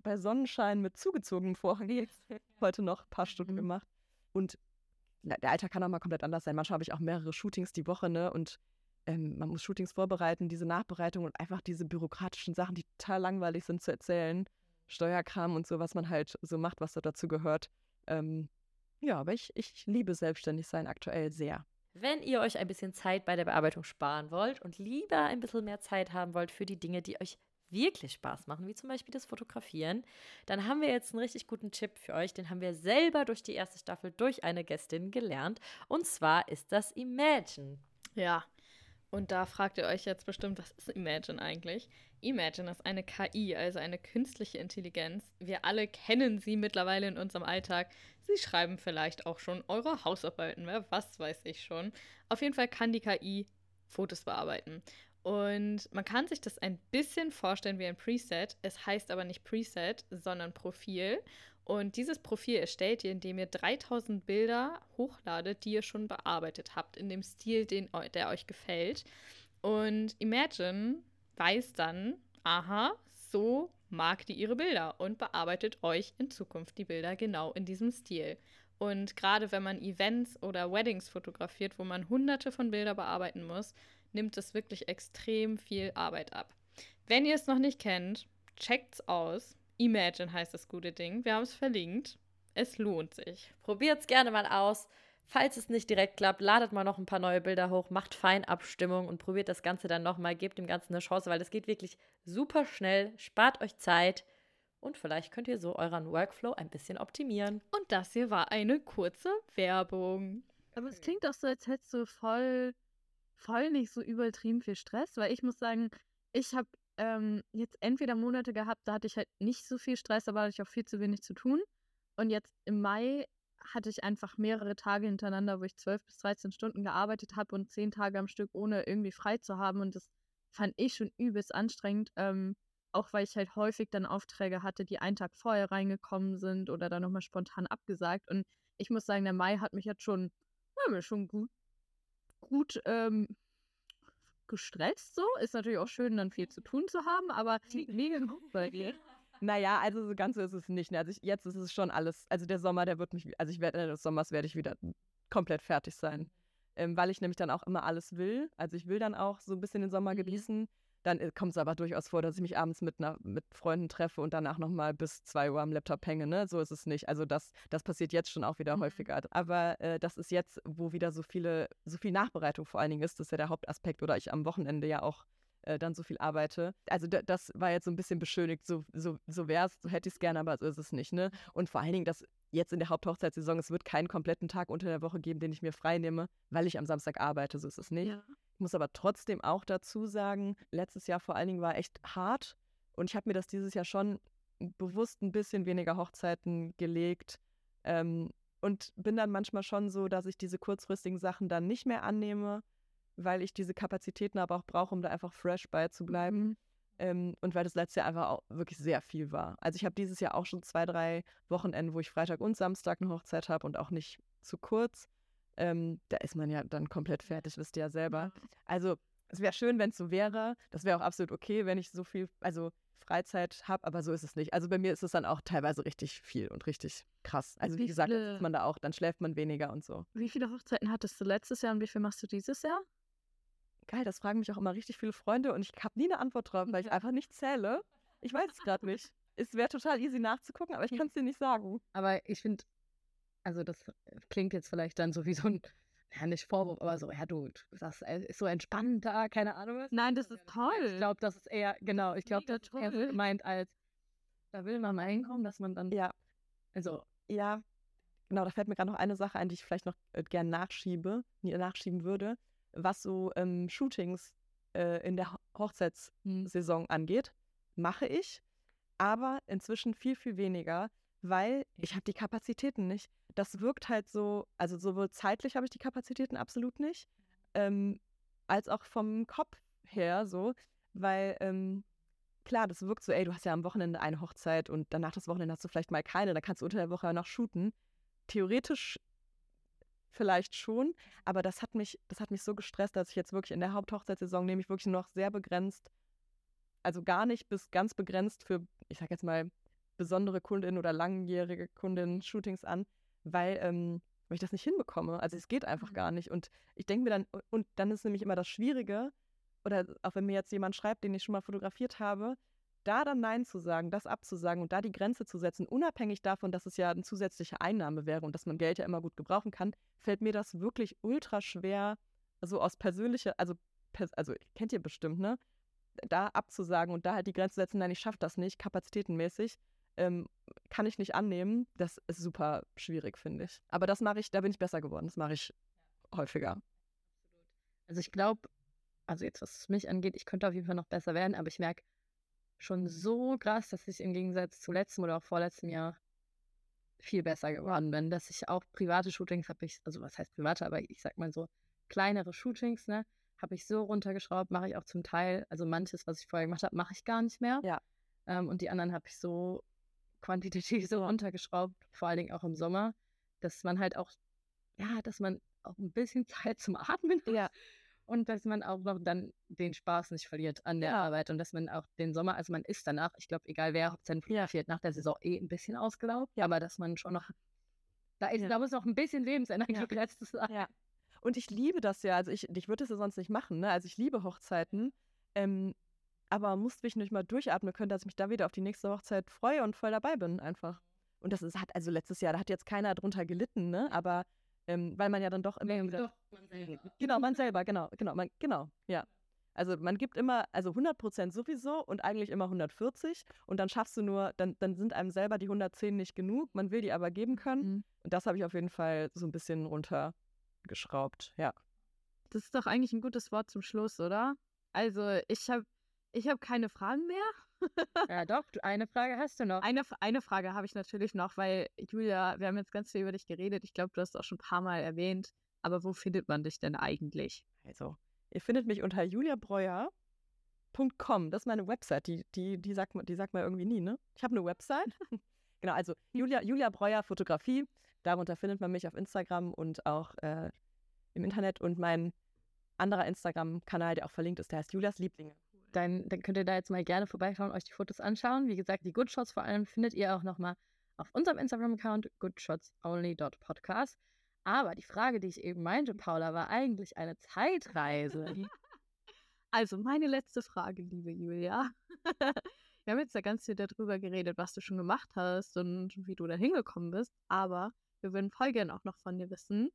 Speaker 1: bei Sonnenschein mit zugezogenem Vorhang heute noch ein paar Stunden
Speaker 7: Mhm.
Speaker 1: gemacht. Und der Alltag kann auch mal komplett anders sein. Manchmal habe ich auch mehrere Shootings die Woche, ne? Und ähm, man muss Shootings vorbereiten, diese Nachbereitung und einfach diese bürokratischen Sachen, die total langweilig sind zu erzählen. Steuerkram und so, was man halt so macht, was da dazu gehört. Ähm, ja, aber ich, ich liebe selbstständig sein aktuell sehr.
Speaker 2: Wenn ihr euch ein bisschen Zeit bei der Bearbeitung sparen wollt und lieber ein bisschen mehr Zeit haben wollt für die Dinge, die euch wirklich Spaß machen, wie zum Beispiel das Fotografieren, dann haben wir jetzt einen richtig guten Tipp für euch. Den haben wir selber durch die erste Staffel durch eine Gästin gelernt. Und zwar ist das Imagine.
Speaker 4: Ja, und da fragt ihr euch jetzt bestimmt, was ist Imagine eigentlich? Imagine ist eine KI, also eine künstliche Intelligenz. Wir alle kennen sie mittlerweile in unserem Alltag. Sie schreiben vielleicht auch schon eure Hausarbeiten, was weiß ich schon. Auf jeden Fall kann die KI Fotos bearbeiten. Und man kann sich das ein bisschen vorstellen wie ein Preset. Es heißt aber nicht Preset, sondern Profil. Und dieses Profil erstellt ihr, indem ihr 3000 Bilder hochladet, die ihr schon bearbeitet habt, in dem Stil, den, der euch gefällt. Und Imagine weiß dann, aha, so mag die ihre Bilder und bearbeitet euch in Zukunft die Bilder genau in diesem Stil. Und gerade wenn man Events oder Weddings fotografiert, wo man hunderte von Bilder bearbeiten muss, nimmt es wirklich extrem viel Arbeit ab. Wenn ihr es noch nicht kennt, checkt's aus. Imagine heißt das gute Ding. Wir haben es verlinkt. Es lohnt sich.
Speaker 2: Probiert es gerne mal aus. Falls es nicht direkt klappt, ladet mal noch ein paar neue Bilder hoch, macht Feinabstimmung und probiert das Ganze dann nochmal. Gebt dem Ganzen eine Chance, weil das geht wirklich super schnell. Spart euch Zeit und vielleicht könnt ihr so euren Workflow ein bisschen optimieren.
Speaker 4: Und das hier war eine kurze Werbung.
Speaker 5: Aber es klingt auch so, als hättest du voll, voll nicht so übertrieben viel Stress, weil ich muss sagen, ich habe ähm, jetzt entweder Monate gehabt, da hatte ich halt nicht so viel Stress, aber hatte ich auch viel zu wenig zu tun. Und jetzt im Mai hatte ich einfach mehrere Tage hintereinander, wo ich 12 bis 13 Stunden gearbeitet habe und 10 Tage am Stück, ohne irgendwie frei zu haben. Und das fand ich schon übelst anstrengend. Ähm, auch weil ich halt häufig dann Aufträge hatte, die einen Tag vorher reingekommen sind oder dann nochmal spontan abgesagt. Und ich muss sagen, der Mai hat mich jetzt schon, ja, schon gut, gut ähm, gestresst. So ist natürlich auch schön, dann viel zu tun zu haben, aber mega gut bei dir.
Speaker 1: Naja, also so ganz so ist es nicht. ne? Also ich, jetzt ist es schon alles, also der Sommer, der wird mich, also ich werde Ende des Sommers werde ich wieder komplett fertig sein. Ähm, weil ich nämlich dann auch immer alles will. Also ich will dann auch so ein bisschen den Sommer
Speaker 4: Mhm.
Speaker 1: genießen. Dann äh, kommt es aber durchaus vor, dass ich mich abends mit, einer, mit Freunden treffe und danach nochmal bis 2 Uhr am Laptop hänge. Ne? So ist es nicht. Also das, das passiert jetzt schon auch wieder
Speaker 4: Mhm.
Speaker 1: häufiger. Aber äh, das ist jetzt, wo wieder so viele, so viel Nachbereitung vor allen Dingen ist, das ist ja der Hauptaspekt. Oder ich am Wochenende ja auch äh, dann so viel arbeite. Also da, das war jetzt so ein bisschen beschönigt, so, so, so wäre es, so hätte ich es gerne, aber so ist es nicht. Ne? Und vor allen Dingen, dass jetzt in der Haupthochzeitssaison, es wird keinen kompletten Tag unter der Woche geben, den ich mir frei nehme, weil ich am Samstag arbeite, so ist es nicht. Ich muss aber trotzdem auch dazu sagen, letztes Jahr vor allen Dingen war echt hart und ich habe mir das dieses Jahr schon bewusst ein bisschen weniger Hochzeiten gelegt ähm, und bin dann manchmal schon so, dass ich diese kurzfristigen Sachen dann nicht mehr annehme, weil ich diese Kapazitäten aber auch brauche, um da einfach fresh bei zu bleiben.
Speaker 5: Mhm.
Speaker 1: Ähm, und weil das letzte Jahr einfach auch wirklich sehr viel war. Also ich habe dieses Jahr auch schon zwei, drei Wochenenden, wo ich Freitag und Samstag eine Hochzeit habe und auch nicht zu kurz. Ähm, da ist man ja dann komplett fertig, wisst ihr ja selber. Also Es wäre schön, wenn es so wäre. Das wäre auch absolut okay, wenn ich so viel, also Freizeit habe, aber so ist es nicht. Also bei mir ist es dann auch teilweise richtig viel und richtig krass. Also wie
Speaker 6: Wie
Speaker 1: gesagt,
Speaker 6: viele-
Speaker 1: man da auch, dann schläft man weniger und so.
Speaker 6: Wie viele Hochzeiten hattest du letztes Jahr und wie viel machst du dieses Jahr?
Speaker 1: Geil, das fragen mich auch immer richtig viele Freunde und ich habe nie eine Antwort drauf, weil ich einfach nicht zähle. Ich weiß es gerade nicht. Es wäre total easy nachzugucken, aber ich kann es dir nicht sagen.
Speaker 2: Aber ich finde, also das klingt jetzt vielleicht dann so wie so ein, ja nicht Vorwurf, aber so, ja du, das ist so entspannt da, keine Ahnung was.
Speaker 6: Nein, das ist toll.
Speaker 2: Ich glaube, das ist eher, genau, ich glaube, das ist eher gemeint als, da will man mal hinkommen, dass man dann,
Speaker 1: Ja,
Speaker 2: also,
Speaker 1: ja. Genau, da fällt mir gerade noch eine Sache ein, die ich vielleicht noch äh, gern nachschiebe, nie- nachschieben würde, was so ähm, Shootings äh, in der Ho- Hochzeitssaison angeht. Mache ich, aber inzwischen viel, viel weniger, weil ich habe die Kapazitäten nicht. Das wirkt halt so, also sowohl zeitlich habe ich die Kapazitäten absolut nicht, ähm, als auch vom Kopf her so, weil ähm, klar, das wirkt so, ey, du hast ja am Wochenende eine Hochzeit und danach das Wochenende hast du vielleicht mal keine, dann kannst du unter der Woche noch shooten. Theoretisch vielleicht schon, aber das hat mich, das hat mich so gestresst, dass ich jetzt wirklich in der Haupthochzeitssaison nehme ich wirklich noch sehr begrenzt, also gar nicht bis ganz begrenzt für, ich sag jetzt mal, besondere Kundinnen oder langjährige Kundinnen Shootings an, weil, ähm, weil ich das nicht hinbekomme. Also es geht einfach gar nicht. Und ich denke mir dann, und dann ist nämlich immer das Schwierige, oder auch wenn mir jetzt jemand schreibt, den ich schon mal fotografiert habe, da dann Nein zu sagen, das abzusagen und da die Grenze zu setzen, unabhängig davon, dass es ja eine zusätzliche Einnahme wäre und dass man Geld ja immer gut gebrauchen kann, fällt mir das wirklich ultra schwer, so aus persönlicher, also, also kennt ihr bestimmt, ne? Da abzusagen und da halt die Grenze setzen, nein, ich schaffe das nicht, kapazitätenmäßig, ähm, kann ich nicht annehmen. Das ist super schwierig, finde ich. Aber das mache ich, da bin ich besser geworden. Das mache ich häufiger.
Speaker 2: also ich glaube, also jetzt was mich angeht, ich könnte auf jeden Fall noch besser werden, aber ich merke schon so krass, dass ich im Gegensatz zu letztem oder auch vorletztem Jahr viel besser geworden bin, dass ich auch private Shootings habe ich, also was heißt private, aber ich sag mal so kleinere Shootings, ne, habe ich so runtergeschraubt, mache ich auch zum Teil, also manches, was ich vorher gemacht habe, mache ich gar nicht mehr.
Speaker 1: Ja.
Speaker 2: Ähm, und die anderen habe ich so quantitativ so runtergeschraubt, vor allen Dingen auch im Sommer, dass man halt auch, ja, dass man auch ein bisschen Zeit zum Atmen hat.
Speaker 1: Ja.
Speaker 2: Und dass man auch noch dann den Spaß nicht verliert an der
Speaker 1: Ja.
Speaker 2: Arbeit und dass man auch den Sommer, also man ist danach, ich glaube, egal wer Hochzeiten fotografiert, nach der Saison eh ein bisschen ausgelaugt, aber dass man schon noch, da ist,
Speaker 1: Ja.
Speaker 2: da muss noch ein bisschen Lebensenergie
Speaker 1: Ja.
Speaker 2: gesetzt sein.
Speaker 1: Ja. Und ich liebe das ja. Also ich, ich würde das ja sonst nicht machen. Ne? Also ich liebe Hochzeiten. Ähm, aber musste mich nicht mal durchatmen können, dass ich mich da wieder auf die nächste Hochzeit freue und voll dabei bin einfach. Und das ist, hat also letztes Jahr, da hat jetzt keiner drunter gelitten, ne? Aber ähm, weil man ja dann doch immer wieder.
Speaker 2: Doch, man selber.
Speaker 1: Genau, man selber, genau, genau, man, genau, ja. Also man gibt immer, also 100% sowieso und eigentlich immer 140 und dann schaffst du nur, dann, dann sind einem selber die 110 nicht genug, man will die aber geben können
Speaker 6: Mhm.
Speaker 1: und das habe ich auf jeden Fall so ein bisschen runtergeschraubt, ja.
Speaker 6: Das ist doch eigentlich ein gutes Wort zum Schluss, oder? Also, ich habe ich hab keine Fragen mehr.
Speaker 2: Ja, doch, eine Frage hast du noch.
Speaker 6: Eine, eine Frage habe ich natürlich noch, weil Julia, wir haben jetzt ganz viel über dich geredet. Ich glaube, du hast es auch schon ein paar Mal erwähnt. Aber wo findet man dich denn eigentlich?
Speaker 1: Also, ihr findet mich unter juliabreuer.com. Das ist meine Website. Die, die, die, sagt, man- die sagt man irgendwie nie, ne? Ich habe eine Website. genau, also Julia, Julia Breuer Fotografie. Darunter findet man mich auf Instagram und auch äh, im Internet. Und mein anderer Instagram-Kanal, der auch verlinkt ist, der heißt Julias Lieblinge.
Speaker 2: Dann, dann könnt ihr da jetzt mal gerne vorbeischauen, euch die Fotos anschauen. Wie gesagt, die Good Shots vor allem findet ihr auch nochmal auf unserem Instagram-Account goodshotsonly.podcast. Aber die Frage, die ich eben meinte, Paula, war eigentlich eine Zeitreise.
Speaker 6: Also, meine letzte Frage, liebe Julia. Wir haben jetzt ja ganz viel darüber geredet, was du schon gemacht hast und wie du da hingekommen bist. Aber wir würden voll gerne auch noch von dir wissen,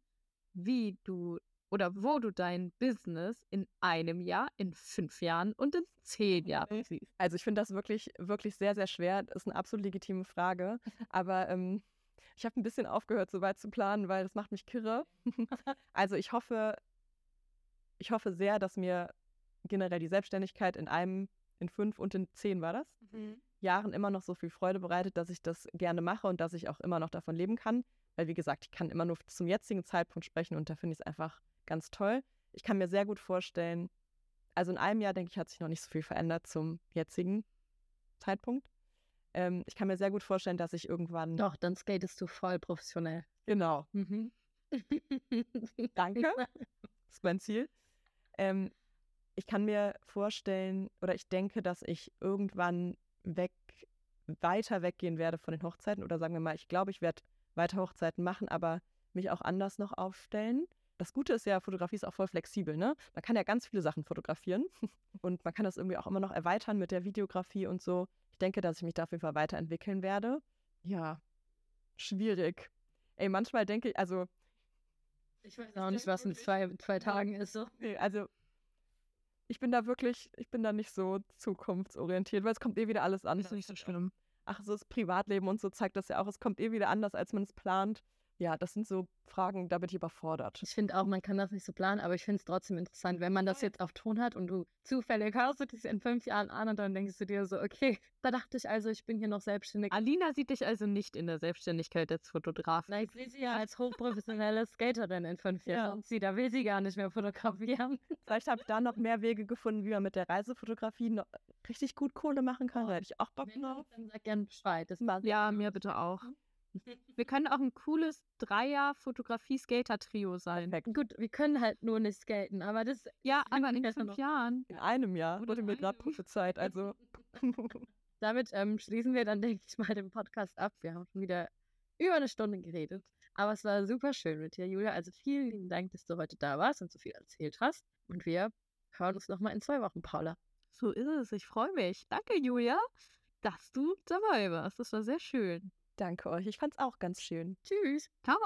Speaker 6: wie du oder wo du dein Business in einem Jahr, in fünf Jahren und in zehn Jahren siehst.
Speaker 1: Also ich finde das wirklich, wirklich sehr, sehr schwer. Das ist eine absolut legitime Frage. Aber ähm, ich habe ein bisschen aufgehört, so weit zu planen, weil das macht mich kirre. also ich hoffe, ich hoffe sehr, dass mir generell die Selbstständigkeit in einem, in fünf und in zehn war das, Jahren immer noch so viel Freude bereitet, dass ich das gerne mache und dass ich auch immer noch davon leben kann. Weil, wie gesagt, ich kann immer nur zum jetzigen Zeitpunkt sprechen und da finde ich es einfach ganz toll. Ich kann mir sehr gut vorstellen, also in einem Jahr, denke ich, hat sich noch nicht so viel verändert zum jetzigen Zeitpunkt. Ähm, ich kann mir sehr gut vorstellen, dass ich irgendwann.
Speaker 2: Doch, dann skatest du voll professionell.
Speaker 1: Genau.
Speaker 2: Mhm.
Speaker 1: Danke. Das ist mein Ziel. Ähm, ich kann mir vorstellen oder ich denke, dass ich irgendwann weg, weiter weggehen werde von den Hochzeiten oder sagen wir mal, ich glaube, ich werde weiter Hochzeiten machen, aber mich auch anders noch aufstellen. Das Gute ist ja, Fotografie ist auch voll flexibel, ne? Man kann ja ganz viele Sachen fotografieren und man kann das irgendwie auch immer noch erweitern mit der Videografie und so. Ich denke, dass ich mich da auf jeden Fall weiterentwickeln werde. Ja, schwierig. Ey, manchmal denke ich, also
Speaker 2: Ich weiß auch nicht, was in zwei, zwei Tagen ist. So.
Speaker 1: Nee, also ich bin da wirklich, ich bin da nicht so zukunftsorientiert, weil es kommt eh wieder alles anders.
Speaker 6: Ist nicht so schlimm.
Speaker 1: Ach, so das Privatleben und so zeigt das ja auch, es kommt eh wieder anders, als man es plant. Ja, das sind so Fragen, da bin ich überfordert.
Speaker 2: Ich finde auch, man kann das nicht so planen, aber ich finde es trotzdem interessant, wenn man das jetzt auf Ton hat und du zufällig hörst du dich in fünf Jahren an und dann denkst du dir so, okay, da dachte ich also, ich bin hier noch selbstständig.
Speaker 6: Alina sieht dich also nicht in der Selbstständigkeit als Fotograf.
Speaker 2: Na, ich sehe sie ja als hochprofessionelle Skaterin in fünf Jahren. Sie, da will sie gar nicht mehr fotografieren.
Speaker 1: Vielleicht habe ich da noch mehr Wege gefunden, wie man mit der Reisefotografie noch richtig gut Kohle machen kann. Da hätte ich auch Bock drauf.
Speaker 2: Dann sag gern Bescheid.
Speaker 6: Ja, mir bitte auch. Wir können auch ein cooles Dreier-Fotografie-Skater-Trio sein.
Speaker 1: Perfekt.
Speaker 2: Gut, wir können halt nur nicht skaten, aber das
Speaker 6: Ja, aber in fünf
Speaker 2: noch.
Speaker 6: Jahren.
Speaker 1: In einem Jahr
Speaker 6: Oder
Speaker 1: wurde mir gerade prophezeit. Also
Speaker 2: Damit ähm, schließen wir dann, denke ich mal, den Podcast ab. Wir haben schon wieder über eine Stunde geredet. Aber es war super schön mit dir, Julia. Also vielen lieben Dank, dass du heute da warst und so viel erzählt hast. Und wir hören uns nochmal in zwei Wochen, Paula.
Speaker 6: So ist es. Ich freue mich. Danke, Julia, dass du dabei warst. Das war sehr schön.
Speaker 1: Danke euch. Ich fand's auch ganz schön.
Speaker 2: Tschüss.
Speaker 6: Ciao.